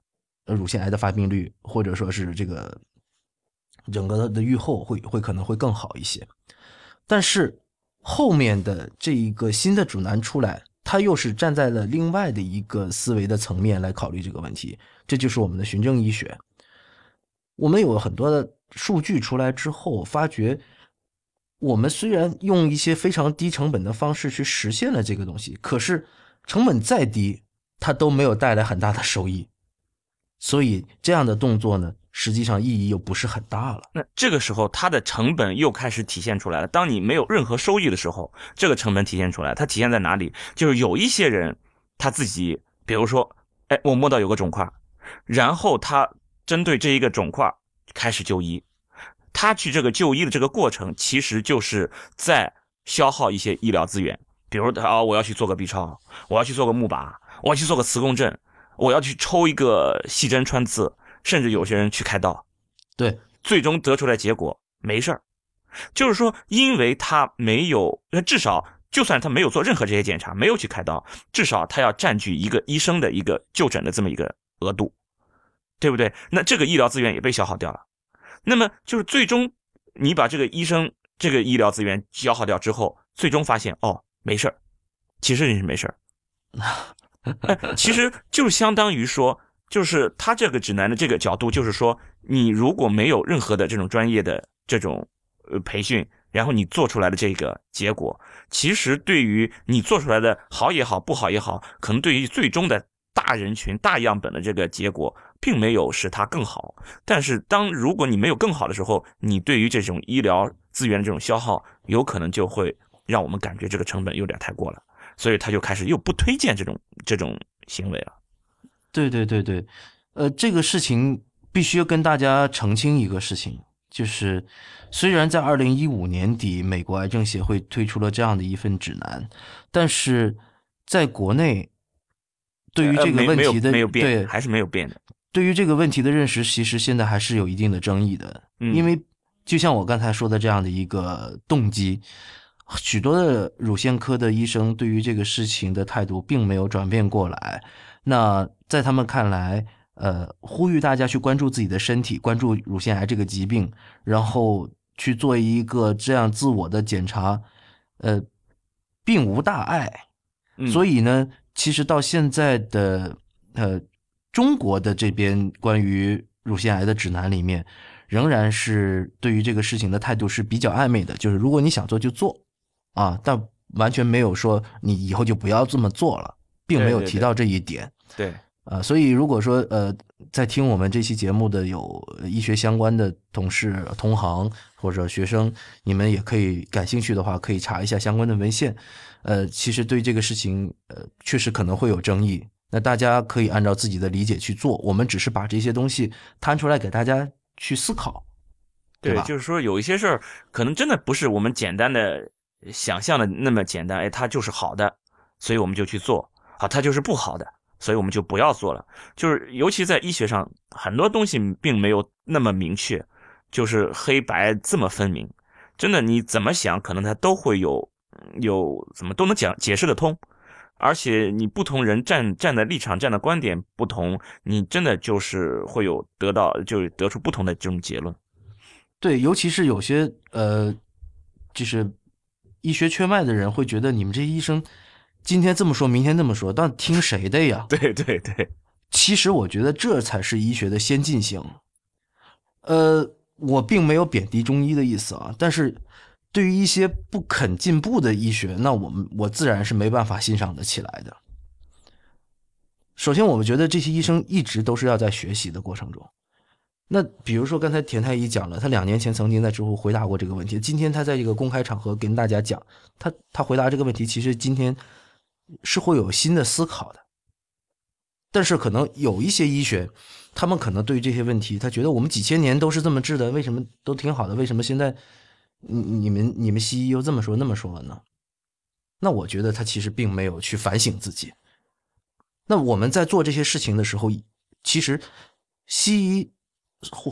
乳腺癌的发病率，或者说是这个整个的预后会会可能会更好一些。但是后面的这一个新的指南出来，它又是站在了另外的一个思维的层面来考虑这个问题。这就是我们的循证医学。我们有很多的数据出来之后，发觉我们虽然用一些非常低成本的方式去实现了这个东西，可是成本再低。它都没有带来很大的收益，所以这样的动作呢，实际上意义又不是很大了。那这个时候，它的成本又开始体现出来了。当你没有任何收益的时候，这个成本体现出来，它体现在哪里？就是有一些人他自己，比如说，哎，我摸到有个肿块，然后他针对这一个肿块开始就医，他去这个就医的这个过程，其实就是在消耗一些医疗资源。比如啊，我要去做个 B 超，我要去做个钼靶。我要去做个磁共振，我要去抽一个细针穿刺，甚至有些人去开刀，对，最终得出来结果没事儿，就是说，因为他没有，至少就算他没有做任何这些检查，没有去开刀，至少他要占据一个医生的一个就诊的这么一个额度，对不对？那这个医疗资源也被消耗掉了，那么就是最终你把这个医生这个医疗资源消耗掉之后，最终发现哦没事儿，其实你是没事儿。其实就相当于说，就是他这个指南的这个角度，就是说，你如果没有任何的这种专业的这种呃培训，然后你做出来的这个结果，其实对于你做出来的好也好，不好也好，可能对于最终的大人群、大样本的这个结果，并没有使它更好。但是，当如果你没有更好的时候，你对于这种医疗资源的这种消耗，有可能就会让我们感觉这个成本有点太过了。所以他就开始又不推荐这种这种行为了。对对对对，呃，这个事情必须要跟大家澄清一个事情，就是虽然在二零一五年底，美国癌症协会推出了这样的一份指南，但是在国内对于这个问题的没有变，对还是没有变的。对于这个问题的认识，其实现在还是有一定的争议的，因为就像我刚才说的这样的一个动机。许多的乳腺科的医生对于这个事情的态度并没有转变过来。那在他们看来，呃，呼吁大家去关注自己的身体，关注乳腺癌这个疾病，然后去做一个这样自我的检查，呃，并无大碍。所以呢，其实到现在的呃中国的这边关于乳腺癌的指南里面，仍然是对于这个事情的态度是比较暧昧的，就是如果你想做就做。啊，但完全没有说你以后就不要这么做了，并没有提到这一点。对，啊，所以如果说呃，在听我们这期节目的有医学相关的同事、同行或者学生，你们也可以感兴趣的话，可以查一下相关的文献。呃，其实对这个事情，呃，确实可能会有争议。那大家可以按照自己的理解去做，我们只是把这些东西摊出来给大家去思考。对，就是说有一些事儿，可能真的不是我们简单的。想象的那么简单，哎，它就是好的，所以我们就去做。好，它就是不好的，所以我们就不要做了。就是尤其在医学上，很多东西并没有那么明确，就是黑白这么分明。真的，你怎么想，可能它都会有有怎么都能讲解释得通。而且你不同人站站的立场、站的观点不同，你真的就是会有得到就得出不同的这种结论。对，尤其是有些呃，就是医学缺脉的人会觉得你们这些医生今天这么说，明天那么说，但听谁的呀？对对对，其实我觉得这才是医学的先进性。呃，我并没有贬低中医的意思啊，但是对于一些不肯进步的医学，那我们我自然是没办法欣赏得起来的。首先，我们觉得这些医生一直都是要在学习的过程中。那比如说，刚才田太医讲了，他两年前曾经在知乎回答过这个问题。今天他在这个公开场合跟大家讲，他他回答这个问题，其实今天是会有新的思考的。但是可能有一些医学，他们可能对于这些问题，他觉得我们几千年都是这么治的，为什么都挺好的？为什么现在你你们你们西医又这么说那么说了呢？那我觉得他其实并没有去反省自己。那我们在做这些事情的时候，其实西医。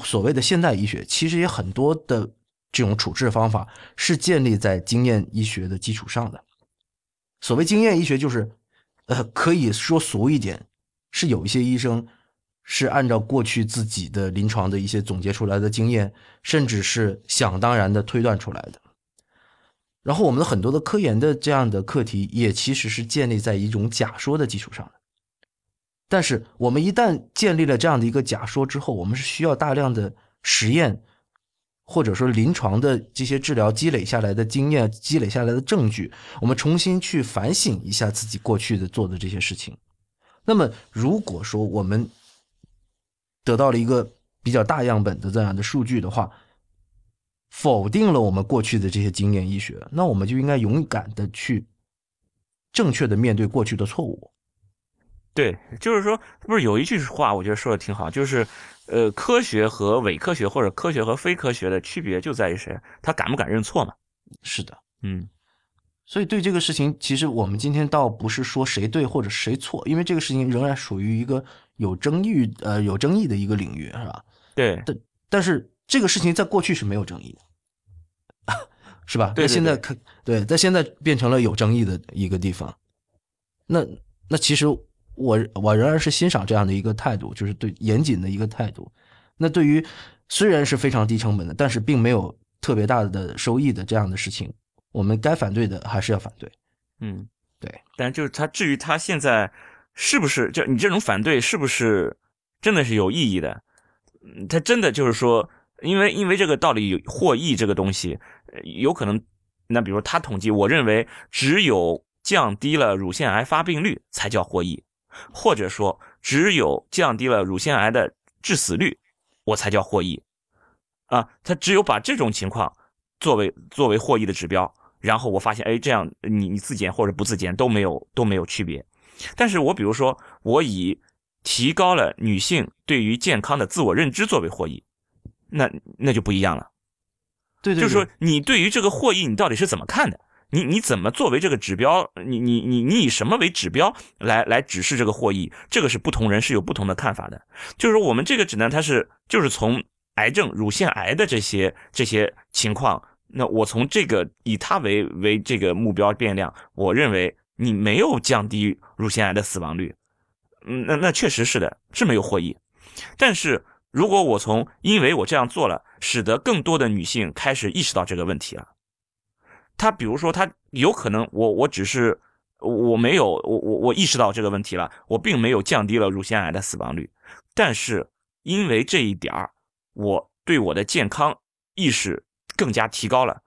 所谓的现代医学，其实也很多的这种处置方法是建立在经验医学的基础上的。所谓经验医学，就是呃，可以说俗一点，是有一些医生是按照过去自己的临床的一些总结出来的经验，甚至是想当然的推断出来的。然后，我们的很多的科研的这样的课题，也其实是建立在一种假说的基础上的。但是，我们一旦建立了这样的一个假说之后，我们是需要大量的实验，或者说临床的这些治疗积累下来的经验、积累下来的证据，我们重新去反省一下自己过去的做的这些事情。那么，如果说我们得到了一个比较大样本的这样的数据的话，否定了我们过去的这些经验医学，那我们就应该勇敢的去正确的面对过去的错误。对，就是说，不是有一句话，我觉得说的挺好，就是，呃，科学和伪科学或者科学和非科学的区别就在于谁，他敢不敢认错嘛？是的，嗯，所以对这个事情，其实我们今天倒不是说谁对或者谁错，因为这个事情仍然属于一个有争议，呃，有争议的一个领域，是吧？对，但但是这个事情在过去是没有争议的，是吧？对，现在可，对，在现在变成了有争议的一个地方，那那其实。我我仍然是欣赏这样的一个态度，就是对严谨的一个态度。那对于虽然是非常低成本的，但是并没有特别大的收益的这样的事情，我们该反对的还是要反对。嗯，对。但就是他至于他现在是不是就你这种反对是不是真的是有意义的？他真的就是说，因为因为这个道理有获益这个东西，有可能那比如他统计，我认为只有降低了乳腺癌发病率才叫获益。或者说，只有降低了乳腺癌的致死率，我才叫获益，啊，他只有把这种情况作为作为获益的指标，然后我发现，哎，这样你你自检或者不自检都没有都没有区别，但是我比如说，我以提高了女性对于健康的自我认知作为获益，那那就不一样了，对对，就是说你对于这个获益你到底是怎么看的？你你怎么作为这个指标？你你你你以什么为指标来来指示这个获益？这个是不同人是有不同的看法的。就是说，我们这个指南它是就是从癌症、乳腺癌的这些这些情况，那我从这个以它为为这个目标变量，我认为你没有降低乳腺癌的死亡率，嗯，那那确实是的，是没有获益。但是如果我从因为我这样做了，使得更多的女性开始意识到这个问题了。他比如说，他有可能，我我只是我没有我我我意识到这个问题了，我并没有降低了乳腺癌的死亡率，但是因为这一点儿，我对我的健康意识更加提高了。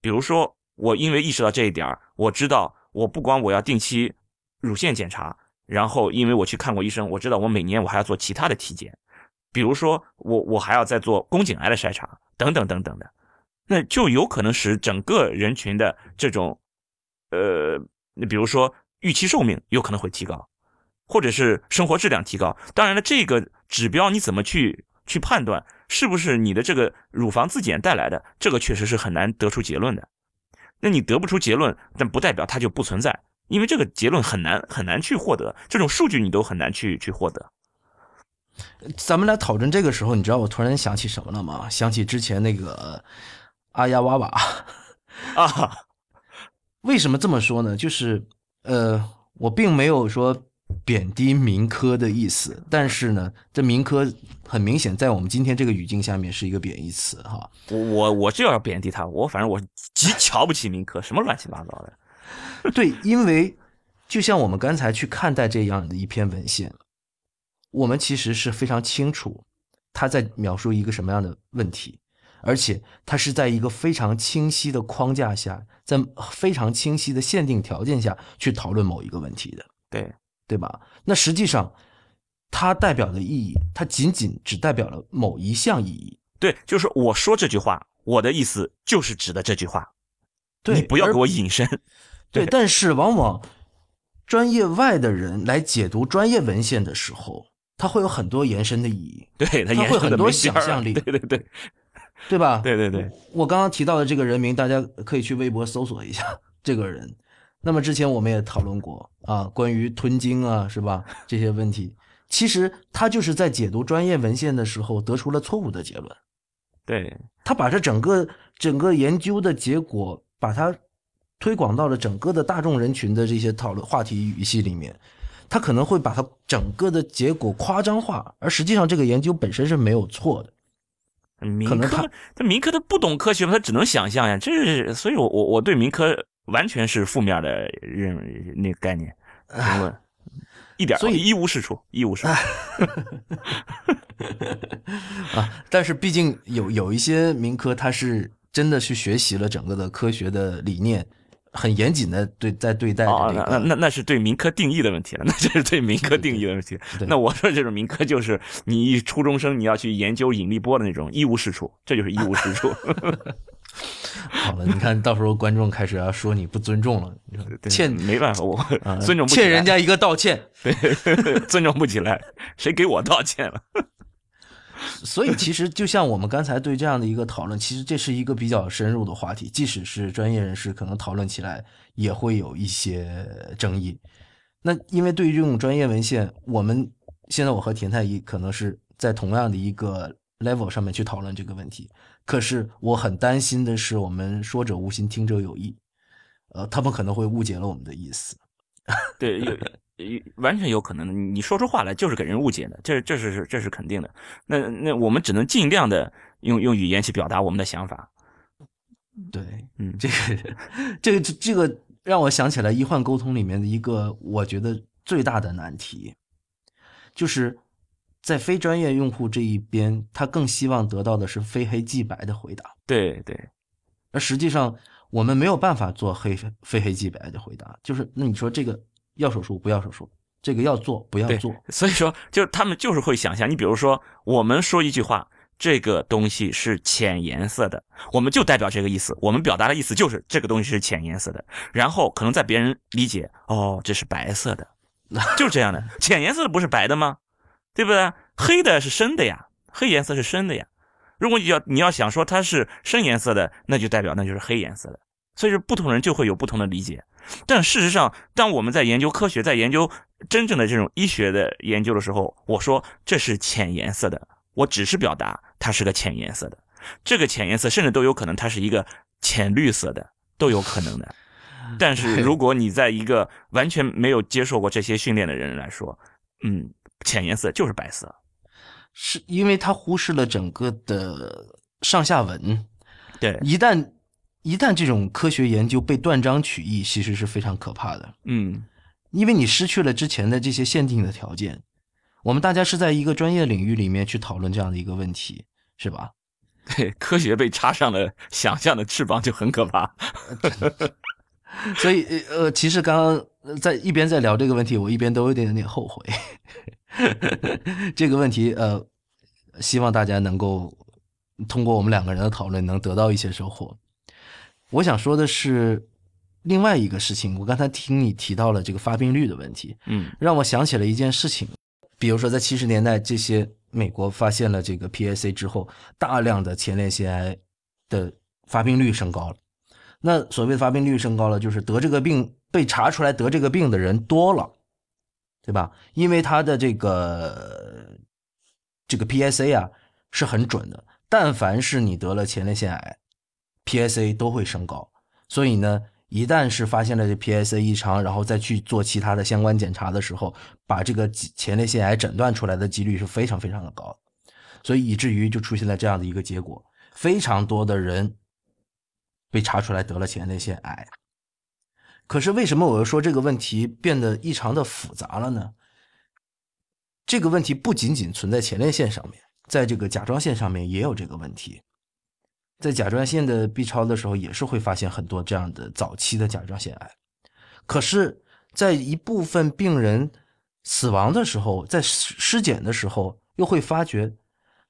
比如说，我因为意识到这一点儿，我知道我不光我要定期乳腺检查，然后因为我去看过医生，我知道我每年我还要做其他的体检，比如说我我还要再做宫颈癌的筛查等等等等的。那就有可能使整个人群的这种，呃，你比如说预期寿命有可能会提高，或者是生活质量提高。当然了，这个指标你怎么去去判断是不是你的这个乳房自检带来的？这个确实是很难得出结论的。那你得不出结论，但不代表它就不存在，因为这个结论很难很难去获得，这种数据你都很难去去获得。咱们来讨论这个时候，你知道我突然想起什么了吗？想起之前那个。阿呀哇哇啊！为什么这么说呢？就是呃，我并没有说贬低民科的意思，但是呢，这民科很明显在我们今天这个语境下面是一个贬义词哈。我我我就要贬低他，我反正我极瞧不起民科，什么乱七八糟的。对，因为就像我们刚才去看待这样的一篇文献，我们其实是非常清楚他在描述一个什么样的问题，而且它是在一个非常清晰的框架下，在非常清晰的限定条件下去讨论某一个问题的。对。对吧？那实际上，它代表的意义，它仅仅只代表了某一项意义。对，就是我说这句话，我的意思就是指的这句话。对，你不要给我引申。对，但是往往专业外的人来解读专业文献的时候，他会有很多延伸的意义。对他会很多想象力。对对对，对吧？对对对，我刚刚提到的这个人名，大家可以去微博搜索一下这个人。那么之前我们也讨论过啊，关于吞金啊，是吧？这些问题，其实他就是在解读专业文献的时候得出了错误的结论。对他把这整个整个研究的结果，把它推广到了整个的大众人群的这些讨论话题语系里面，他可能会把它整个的结果夸张化，而实际上这个研究本身是没有错的。民科，他民科他不懂科学嘛，他只能想象呀。这是，所以我我我对民科。完全是负面的认那个概念评论，一点所以一无是处，一无是处。啊，但是毕竟有有一些民科，他是真的去学习了整个的科学的理念，很严谨的对在对待。哦，那那那是对民科定义的问题了，那就是对民科定义的问题。那我说这种民科就是你一初中生你要去研究引力波的那种一无是处，这就是一无是处。好了，你看到时候观众开始要说你不尊重了，欠没办法，我尊重不欠人家一个道歉，对，尊重不起来，谁给我道歉了？所以其实就像我们刚才对这样的一个讨论，其实这是一个比较深入的话题，即使是专业人士，可能讨论起来也会有一些争议。那因为对于这种专业文献，我们现在我和田太医可能是在同样的一个 level 上面去讨论这个问题。可是我很担心的是，我们说者无心，听者有意，呃，他们可能会误解了我们的意思。对，有完全有可能的。你说出话来就是给人误解的，这这是这是肯定的。那那我们只能尽量的用用语言去表达我们的想法。对，嗯，这个这个这个让我想起来医患沟通里面的一个我觉得最大的难题，就是。在非专业用户这一边，他更希望得到的是非黑即白的回答。对对，而实际上我们没有办法做黑非黑即白的回答。就是那你说这个要手术不要手术，这个要做不要做。所以说，就他们就是会想象。你比如说，我们说一句话，这个东西是浅颜色的，我们就代表这个意思。我们表达的意思就是这个东西是浅颜色的。然后可能在别人理解，哦，这是白色的，就是这样的。浅颜色的不是白的吗？对不对？黑的是深的呀，黑颜色是深的呀。如果你要你要想说它是深颜色的，那就代表那就是黑颜色的。所以说，不同人就会有不同的理解。但事实上，当我们在研究科学、在研究真正的这种医学的研究的时候，我说这是浅颜色的，我只是表达它是个浅颜色的。这个浅颜色甚至都有可能它是一个浅绿色的，都有可能的。但是如果你在一个完全没有接受过这些训练的人来说，嗯。浅颜色就是白色，是因为他忽视了整个的上下文。对，一旦一旦这种科学研究被断章取义，其实是非常可怕的。嗯，因为你失去了之前的这些限定的条件。我们大家是在一个专业领域里面去讨论这样的一个问题，是吧？对，科学被插上了想象的翅膀就很可怕。所以呃，其实刚刚在一边在聊这个问题，我一边都有点点后悔。这个问题，呃，希望大家能够通过我们两个人的讨论，能得到一些收获。我想说的是另外一个事情，我刚才听你提到了这个发病率的问题，嗯，让我想起了一件事情，比如说在七十年代，这些美国发现了这个 PSA 之后，大量的前列腺癌的发病率升高了。那所谓的发病率升高了，就是得这个病被查出来得这个病的人多了。对吧？因为他的这个这个 PSA 啊是很准的，但凡是你得了前列腺癌，PSA 都会升高。所以呢，一旦是发现了这 PSA 异常，然后再去做其他的相关检查的时候，把这个前列腺癌诊断出来的几率是非常非常的高，所以以至于就出现了这样的一个结果，非常多的人被查出来得了前列腺癌。可是为什么我又说这个问题变得异常的复杂了呢？这个问题不仅仅存在前列腺上面，在这个甲状腺上面也有这个问题。在甲状腺的 B 超的时候，也是会发现很多这样的早期的甲状腺癌。可是，在一部分病人死亡的时候，在尸尸检的时候，又会发觉，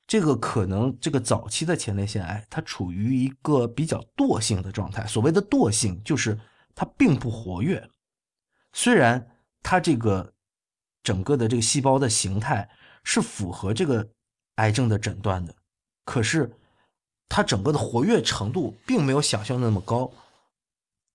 这个可能这个早期的前列腺癌，它处于一个比较惰性的状态。所谓的惰性，就是它并不活跃。虽然它这个整个的这个细胞的形态是符合这个癌症的诊断的，可是。它整个的活跃程度并没有想象的那么高，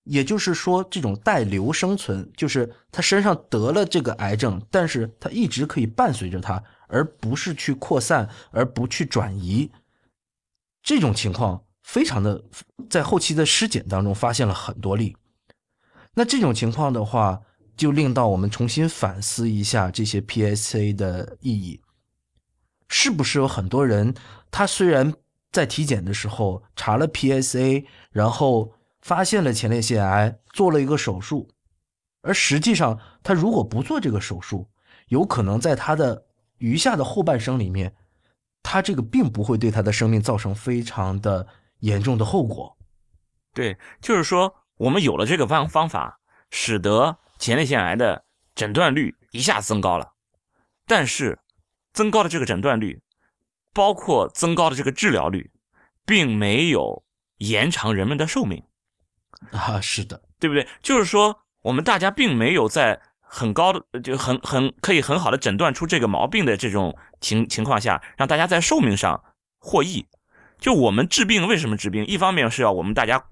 也就是说，这种带瘤生存，就是他身上得了这个癌症，但是他一直可以伴随着他，而不是去扩散，而不去转移。这种情况非常的，在后期的尸检当中发现了很多例。那这种情况的话，就令到我们重新反思一下这些 PSA 的意义，是不是有很多人他虽然。在体检的时候查了 PSA，然后发现了前列腺癌，做了一个手术。而实际上，他如果不做这个手术，有可能在他的余下的后半生里面，他这个并不会对他的生命造成非常的严重的后果。对，就是说，我们有了这个方方法，使得前列腺癌的诊断率一下增高了。但是，增高的这个诊断率。包括增高的这个治疗率，并没有延长人们的寿命啊，是的，对不对？就是说，我们大家并没有在很高的、就很很可以很好的诊断出这个毛病的这种情情况下，让大家在寿命上获益。就我们治病为什么治病？一方面是要我们大家，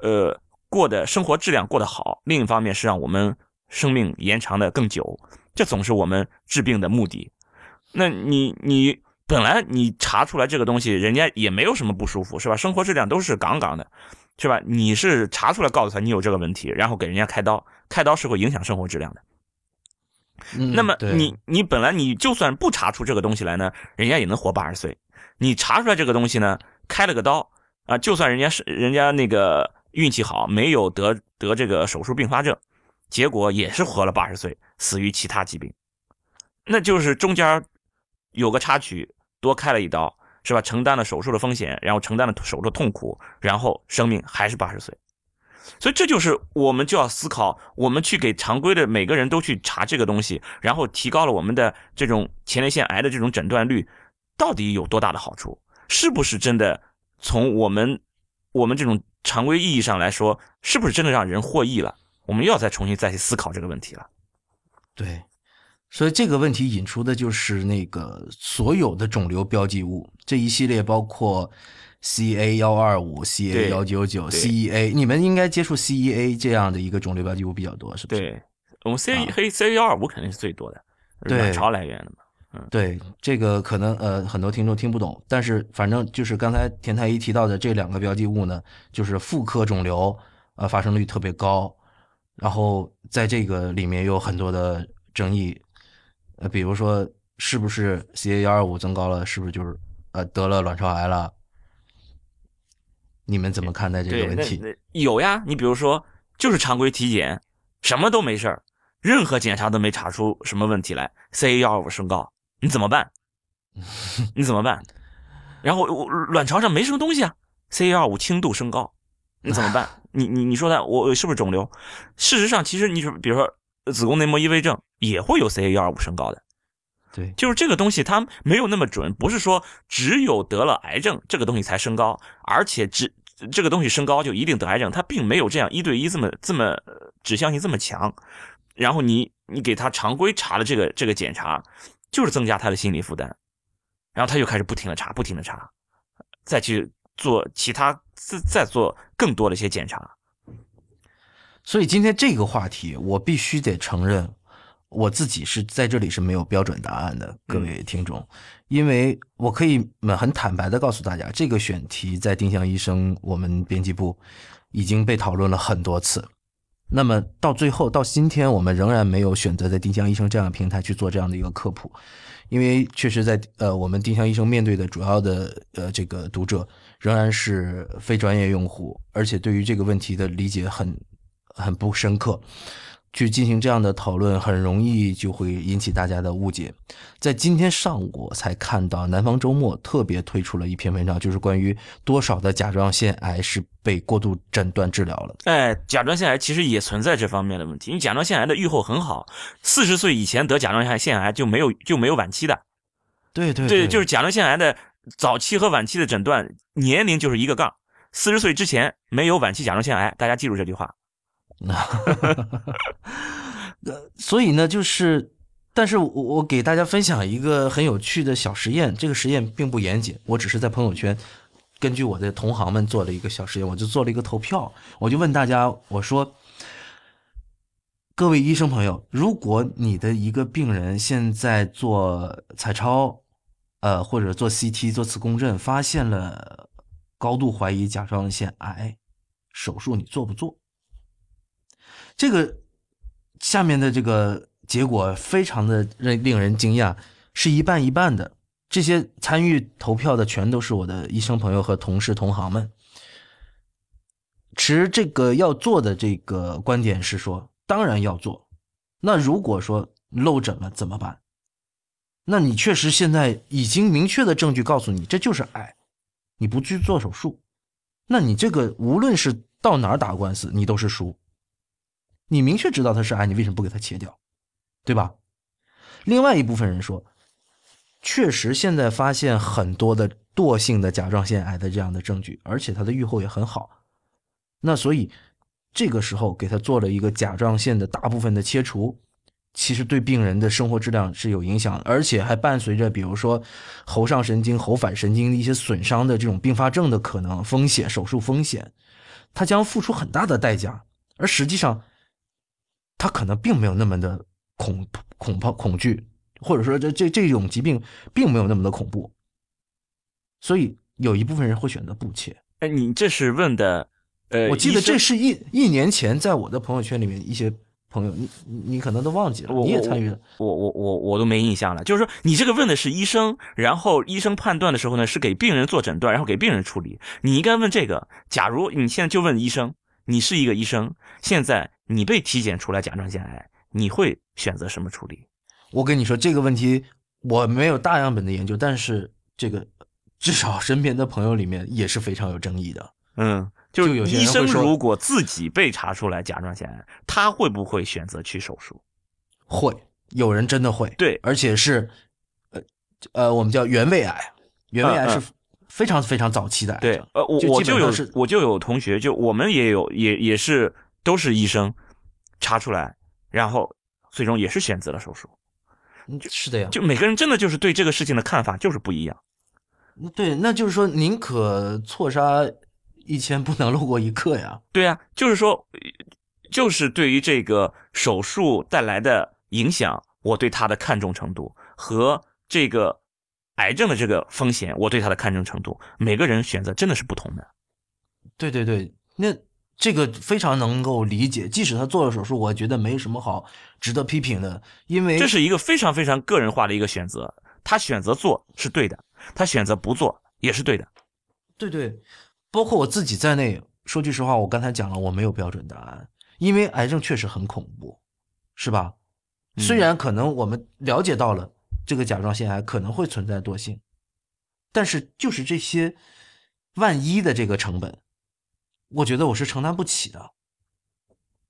呃，过的生活质量过得好；另一方面是让我们生命延长的更久。这总是我们治病的目的。那你你。本来你查出来这个东西，人家也没有什么不舒服，是吧？生活质量都是杠杠的，是吧？你是查出来告诉他你有这个问题，然后给人家开刀，开刀是会影响生活质量的。那么你你本来你就算不查出这个东西来呢，人家也能活八十岁。你查出来这个东西呢，开了个刀啊，就算人家是人家那个运气好，没有得得这个手术并发症，结果也是活了八十岁，死于其他疾病。那就是中间有个插曲。多开了一刀，是吧？承担了手术的风险，然后承担了手术的痛苦，然后生命还是八十岁。所以这就是我们就要思考，我们去给常规的每个人都去查这个东西，然后提高了我们的这种前列腺癌的这种诊断率，到底有多大的好处？是不是真的从我们我们这种常规意义上来说，是不是真的让人获益了？我们又要再重新再去思考这个问题了。对。所以这个问题引出的就是那个所有的肿瘤标记物这一系列，包括 CA 幺二五、CA 幺九九、CEA，你们应该接触 CEA 这样的一个肿瘤标记物比较多，是不是？对，我们 CA 黑 CA 幺二五肯定是最多的，卵巢来源的嘛。嗯，对，这个可能呃很多听众听不懂，但是反正就是刚才田太医提到的这两个标记物呢，就是妇科肿瘤呃发生率特别高，然后在这个里面有很多的争议。呃，比如说，是不是 CA 幺二五增高了，是不是就是呃得了卵巢癌了？你们怎么看待这个问题？有呀，你比如说，就是常规体检，什么都没事儿，任何检查都没查出什么问题来，CA 幺二五升高，你怎么办？你怎么办？然后卵巢上没什么东西啊，CA 幺二五轻度升高，你怎么办？你你你说的我是不是肿瘤？事实上，其实你说，比如说。子宫内膜异位症也会有 CA 幺二五升高的，对，就是这个东西它没有那么准，不是说只有得了癌症这个东西才升高，而且只这个东西升高就一定得癌症，它并没有这样一对一这么这么指向性这么强。然后你你给他常规查的这个这个检查，就是增加他的心理负担，然后他就开始不停的查，不停的查，再去做其他再再做更多的一些检查。所以今天这个话题，我必须得承认，我自己是在这里是没有标准答案的，各位听众，因为我可以很坦白的告诉大家，这个选题在丁香医生我们编辑部已经被讨论了很多次。那么到最后到今天，我们仍然没有选择在丁香医生这样的平台去做这样的一个科普，因为确实在呃我们丁香医生面对的主要的呃这个读者仍然是非专业用户，而且对于这个问题的理解很很不深刻。去进行这样的讨论，很容易就会引起大家的误解。在今天上午我才看到南方周末特别推出了一篇文章，就是关于多少的甲状腺癌是被过度诊断治疗了。哎，甲状腺癌其实也存在这方面的问题，因为甲状腺癌的预后很好，四十岁以前得甲状腺癌就没有就没有晚期的。对对对，就是甲状腺癌的早期和晚期的诊断年龄就是一个杠，四十岁之前没有晚期甲状腺癌，大家记住这句话。呃，所以呢，就是，但是我我给大家分享一个很有趣的小实验，这个实验并不严谨，我只是在朋友圈根据我的同行们做了一个小实验，我就做了一个投票，我就问大家，我说，各位医生朋友，如果你的一个病人现在做彩超，呃，或者做 CT 做磁共振，发现了高度怀疑甲状腺癌，手术你做不做？这个下面的这个结果非常的令令人惊讶，是一半一半的。这些参与投票的全都是我的医生朋友和同事同行们，持这个要做的这个观点是说，当然要做。那如果说漏诊了怎么办？那你确实现在已经明确的证据告诉你这就是癌，你不去做手术，那你这个无论是到哪儿打官司，你都是输。你明确知道它是癌，你为什么不给它切掉，对吧？另外一部分人说，确实现在发现很多的惰性的甲状腺癌的这样的证据，而且它的预后也很好。那所以这个时候给他做了一个甲状腺的大部分的切除，其实对病人的生活质量是有影响，而且还伴随着比如说喉上神经、喉返神经的一些损伤的这种并发症的可能风险、手术风险，他将付出很大的代价，而实际上。他可能并没有那么的恐恐怕恐惧，或者说这这这种疾病并没有那么的恐怖，所以有一部分人会选择不切。哎，你这是问的，呃，我记得这是一一年前在我的朋友圈里面一些朋友，你你可能都忘记了，你也参与了，我我我我都没印象了。就是说，你这个问的是医生，然后医生判断的时候呢，是给病人做诊断，然后给病人处理。你应该问这个，假如你现在就问医生，你是一个医生，现在。你被体检出来甲状腺癌，你会选择什么处理？我跟你说这个问题，我没有大样本的研究，但是这个至少身边的朋友里面也是非常有争议的。嗯，就有医生如果自己被查出来甲状腺癌，他会不会选择去手术？会，有人真的会。对，而且是，呃呃，我们叫原位癌，原位癌是非常非常早期的癌。对，呃，我我就有我就有同学，就我们也有也也是。都是医生查出来，然后最终也是选择了手术。是的呀，就每个人真的就是对这个事情的看法就是不一样。对，那就是说宁可错杀一千，不能漏过一个呀。对呀，就是说，就是对于这个手术带来的影响，我对它的看重程度和这个癌症的这个风险，我对它的看重程度，每个人选择真的是不同的。对对对，那。这个非常能够理解，即使他做了手术，我觉得没什么好值得批评的，因为这是一个非常非常个人化的一个选择。他选择做是对的，他选择不做也是对的。对对，包括我自己在内，说句实话，我刚才讲了，我没有标准答案，因为癌症确实很恐怖，是吧？虽然可能我们了解到了这个甲状腺癌可能会存在惰性，但是就是这些万一的这个成本。我觉得我是承担不起的。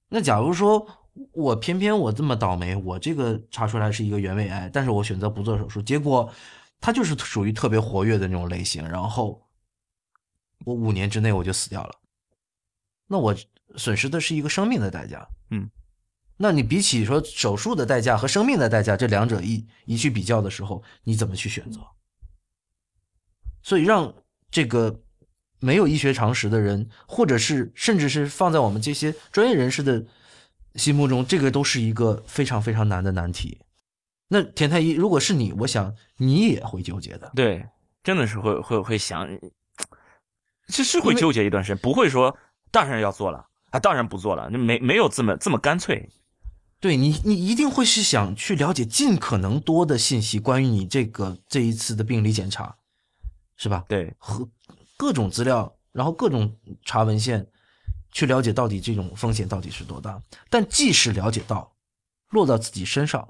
那假如说我偏偏我这么倒霉，我这个查出来是一个原位癌，但是我选择不做手术，结果它就是属于特别活跃的那种类型，然后我五年之内我就死掉了，那我损失的是一个生命的代价。嗯，那你比起说手术的代价和生命的代价，这两者一一去比较的时候，你怎么去选择？所以让这个。没有医学常识的人，或者是甚至是放在我们这些专业人士的心目中，这个都是一个非常非常难的难题。那田太医，如果是你，我想你也会纠结的。对，真的是会会会想，这是会纠结一段时间，不会说当然要做了啊，当然不做了，没没有这么这么干脆。对你，你一定会是想去了解尽可能多的信息，关于你这个这一次的病理检查，是吧？对，和各种资料，然后各种查文献，去了解到底这种风险到底是多大。但即使了解到，落到自己身上，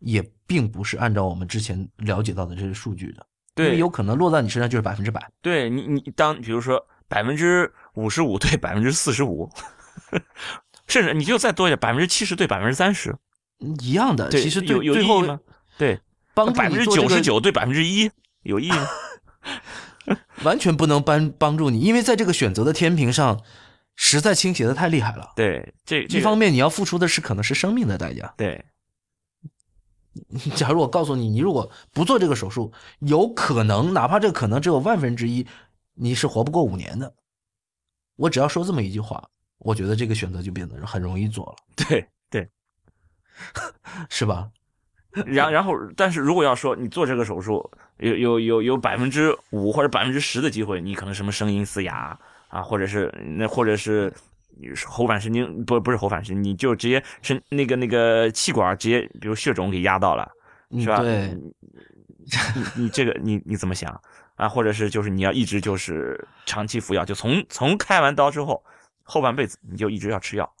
也并不是按照我们之前了解到的这些数据的。对，有可能落到你身上就是百分之百。对你，你当比如说百分之五十五对百分之四十五。甚至你就再多一点，百分之七十对百分之三十，一样的。其实有有意义吗？对，帮百分之九十九对百分之一有意义吗？完全不能帮帮助你，因为在这个选择的天平上，实在倾斜的太厉害了。对，这一方面你要付出的是可能是生命的代价。对，假如我告诉你，你如果不做这个手术，有可能哪怕这个可能只有万分之一，你是活不过五年的。我只要说这么一句话。我觉得这个选择就变得很容易做了，对对，是吧？然然后，但是如果要说你做这个手术，有有有有百分之五或者百分之十的机会，你可能什么声音嘶哑啊，或者是那或者是喉返神经不不是喉返神经，你就直接是那个那个气管直接比如血肿给压到了，是吧？对，你你这个你你怎么想啊？或者是就是你要一直就是长期服药，就从从开完刀之后。后半辈子你就一直要吃药，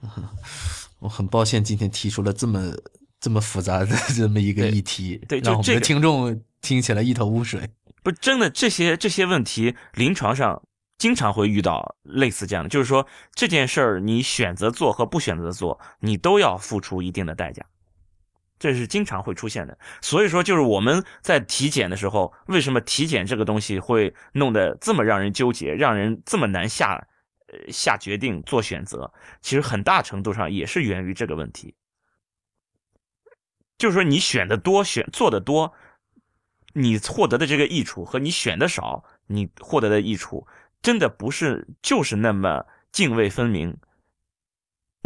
我很抱歉今天提出了这么这么复杂的这么一个议题，对，让我们的听众听起来一头雾水。不，真的这些这些问题，临床上经常会遇到类似这样的，就是说这件事儿你选择做和不选择做，你都要付出一定的代价，这是经常会出现的。所以说，就是我们在体检的时候，为什么体检这个东西会弄得这么让人纠结，让人这么难下？呃，下决定做选择，其实很大程度上也是源于这个问题。就是说，你选的多，选做的多，你获得的这个益处和你选的少，你获得的益处，真的不是就是那么泾渭分明，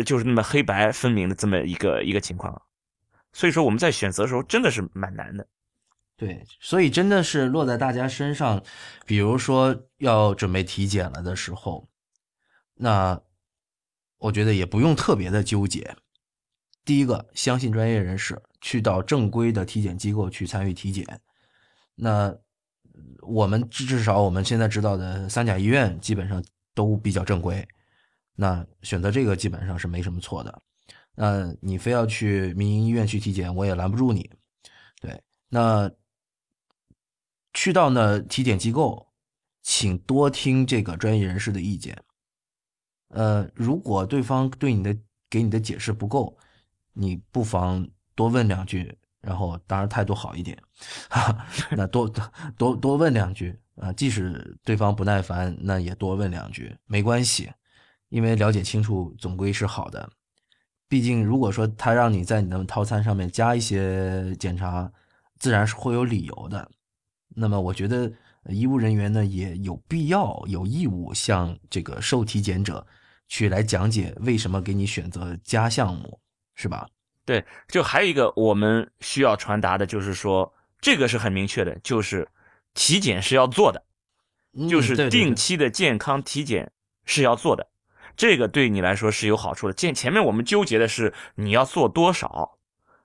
就是那么黑白分明的这么一个一个情况。所以说，我们在选择的时候真的是蛮难的。对，所以真的是落在大家身上，比如说要准备体检了的时候。那我觉得也不用特别的纠结。第一个，相信专业人士，去到正规的体检机构去参与体检。那我们至少我们现在知道的三甲医院基本上都比较正规。那选择这个基本上是没什么错的。那你非要去民营医院去体检，我也拦不住你。对，那去到呢体检机构，请多听这个专业人士的意见。呃，如果对方对你的给你的解释不够，你不妨多问两句，然后当然态度好一点，哈那多多多问两句啊，即使对方不耐烦，那也多问两句，没关系，因为了解清楚总归是好的。毕竟如果说他让你在你的套餐上面加一些检查，自然是会有理由的。那么我觉得医务人员呢也有必要有义务向这个受体检者。去来讲解为什么给你选择加项目，是吧？对，就还有一个我们需要传达的，就是说这个是很明确的，就是体检是要做的，就是定期的健康体检是要做的，这个对你来说是有好处的。前前面我们纠结的是你要做多少，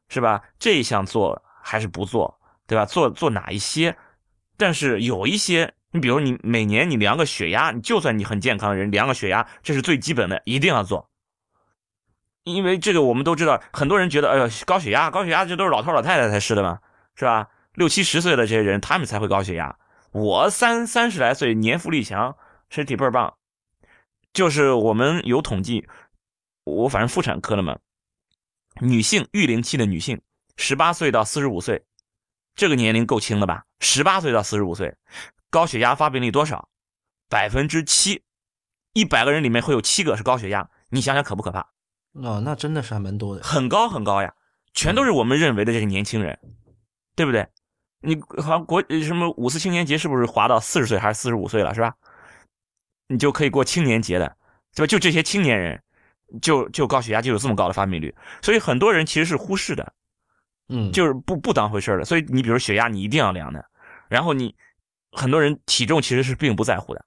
是吧？这一项做还是不做，对吧？做做哪一些？但是有一些。你比如你每年你量个血压，你就算你很健康的人量个血压，这是最基本的，一定要做。因为这个我们都知道，很多人觉得，哎呦，高血压，高血压这都是老头老太太才是的嘛，是吧？六七十岁的这些人，他们才会高血压。我三三十来岁，年富力强，身体倍儿棒。就是我们有统计，我反正妇产科的嘛，女性育龄期的女性，十八岁到四十五岁，这个年龄够轻了吧？十八岁到四十五岁。高血压发病率多少？百分之七，一百个人里面会有七个是高血压，你想想可不可怕？哦，那真的是还蛮多的，很高很高呀，全都是我们认为的这个年轻人，对不对？你好像国什么五四青年节是不是划到四十岁还是四十五岁了，是吧？你就可以过青年节的，对吧？就这些青年人，就就高血压就有这么高的发病率，所以很多人其实是忽视的，嗯，就是不不当回事的。所以你比如血压，你一定要量的，然后你。很多人体重其实是并不在乎的，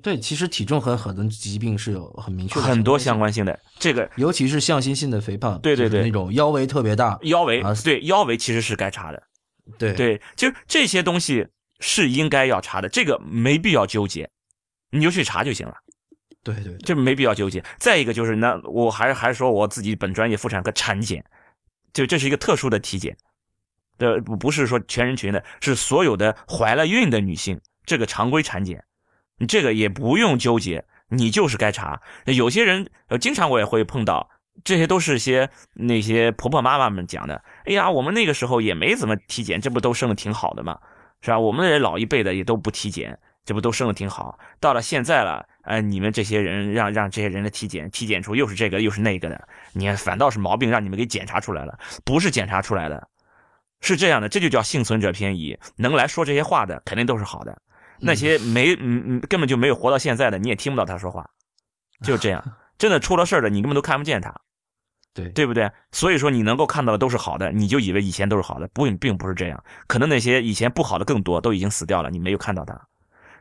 对，其实体重和很多疾病是有很明确的很多相相关性的。这个尤其是向心性的肥胖，对对对。就是那种腰围特别大，腰围啊，对腰围其实是该查的。对。对，就这些东西是应该要查的，这个没必要纠结，你就去查就行了，对对对。这没必要纠结。再一个就是，那我还是还是说我自己本专业妇产科产检，就这是一个特殊的体检，的不是说全人群的，是所有的怀了孕的女性这个常规产检，你这个也不用纠结，你就是该查。有些人呃，经常我也会碰到。这些都是些那些婆婆妈妈们讲的。哎呀，我们那个时候也没怎么体检，这不都生的挺好的吗？是吧？我们这老一辈的也都不体检，这不都生的挺好。到了现在了，哎，你们这些人让让这些人的体检，体检出又是这个又是那个的，你看反倒是毛病让你们给检查出来了，不是检查出来的，是这样的，这就叫幸存者偏移。能来说这些话的肯定都是好的，那些没嗯嗯根本就没有活到现在的，你也听不到他说话，就这样。真的出了事儿的，你根本都看不见他。对对不对？所以说你能够看到的都是好的，你就以为以前都是好的，不，并不是这样。可能那些以前不好的更多，都已经死掉了，你没有看到他。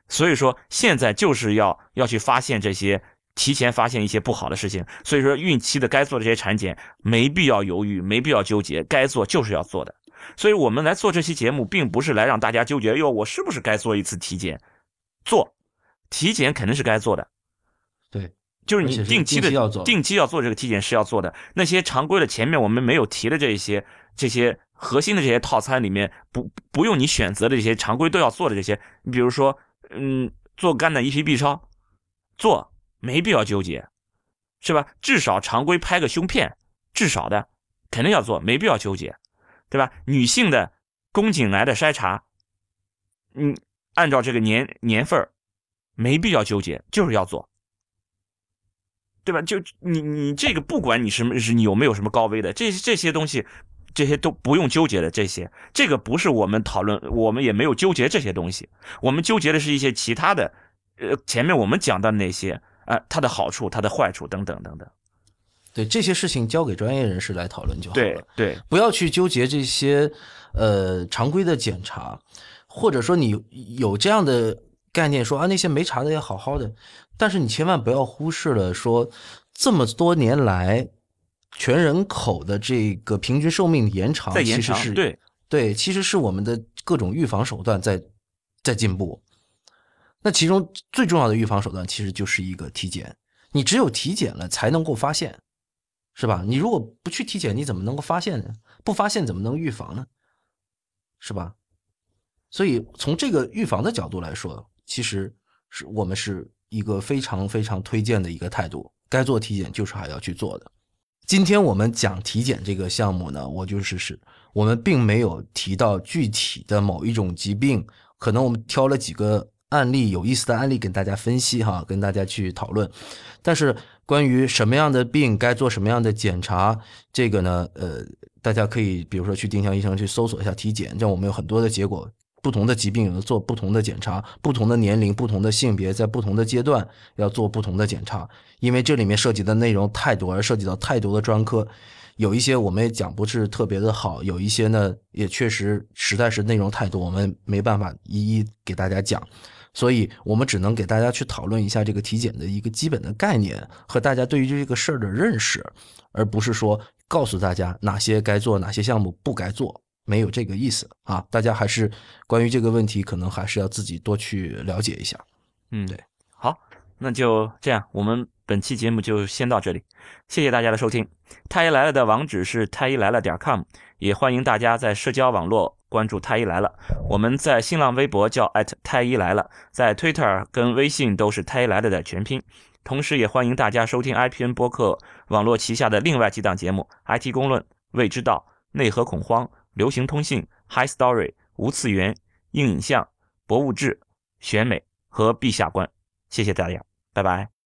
所以说现在就是要要去发现这些，提前发现一些不好的事情。所以说孕期的该做这些产检，没必要犹豫，没必要纠结，该做就是要做的。所以我们来做这期节目，并不是来让大家纠结，哟，我是不是该做一次体检？做，体检肯定是该做的。对。就是你定期的要做，定期要做这个体检是要做的。那些常规的前面我们没有提的这些这些核心的这些套餐里面，不不用你选择的这些常规都要做的这些，你比如说，嗯，做肝胆胰脾 B 超，做没必要纠结，是吧？至少常规拍个胸片，至少的肯定要做，没必要纠结，对吧？女性的宫颈癌的筛查，嗯，按照这个年年份没必要纠结，就是要做。对吧？就你你这个不管你什么是你有没有什么高危的这这些东西，这些都不用纠结的。这些这个不是我们讨论，我们也没有纠结这些东西。我们纠结的是一些其他的，呃，前面我们讲的那些啊，它的好处、它的坏处等等等等。对这些事情交给专业人士来讨论就好了。对对，不要去纠结这些呃常规的检查，或者说你有这样的概念说啊那些没查的也好好的。但是你千万不要忽视了，说这么多年来，全人口的这个平均寿命延长，其实是对对，其实是我们的各种预防手段在在进步。那其中最重要的预防手段，其实就是一个体检。你只有体检了，才能够发现，是吧？你如果不去体检，你怎么能够发现呢？不发现怎么能预防呢？是吧？所以从这个预防的角度来说，其实是我们是。一个非常非常推荐的一个态度，该做体检就是还要去做的。今天我们讲体检这个项目呢，我就是是，我们并没有提到具体的某一种疾病，可能我们挑了几个案例，有意思的案例跟大家分析哈，跟大家去讨论。但是关于什么样的病该做什么样的检查，这个呢，呃，大家可以比如说去丁香医生去搜索一下体检，这样我们有很多的结果。不同的疾病有做不同的检查，不同的年龄、不同的性别，在不同的阶段要做不同的检查，因为这里面涉及的内容太多，而涉及到太多的专科，有一些我们也讲不是特别的好，有一些呢也确实实在是内容太多，我们没办法一一给大家讲，所以我们只能给大家去讨论一下这个体检的一个基本的概念和大家对于这个事儿的认识，而不是说告诉大家哪些该做，哪些项目不该做。没有这个意思啊！大家还是关于这个问题，可能还是要自己多去了解一下。嗯，对，好，那就这样，我们本期节目就先到这里，谢谢大家的收听。太医来了的网址是太医来了点 com，也欢迎大家在社交网络关注太医来了。我们在新浪微博叫太医来了，在 Twitter 跟微信都是太医来了的全拼。同时，也欢迎大家收听 IPN 播客网络旗下的另外几档节目：IT 公论、未知道、内核恐慌。流行通信、High Story、无次元、硬影像、博物志、选美和陛下观，谢谢大家，拜拜。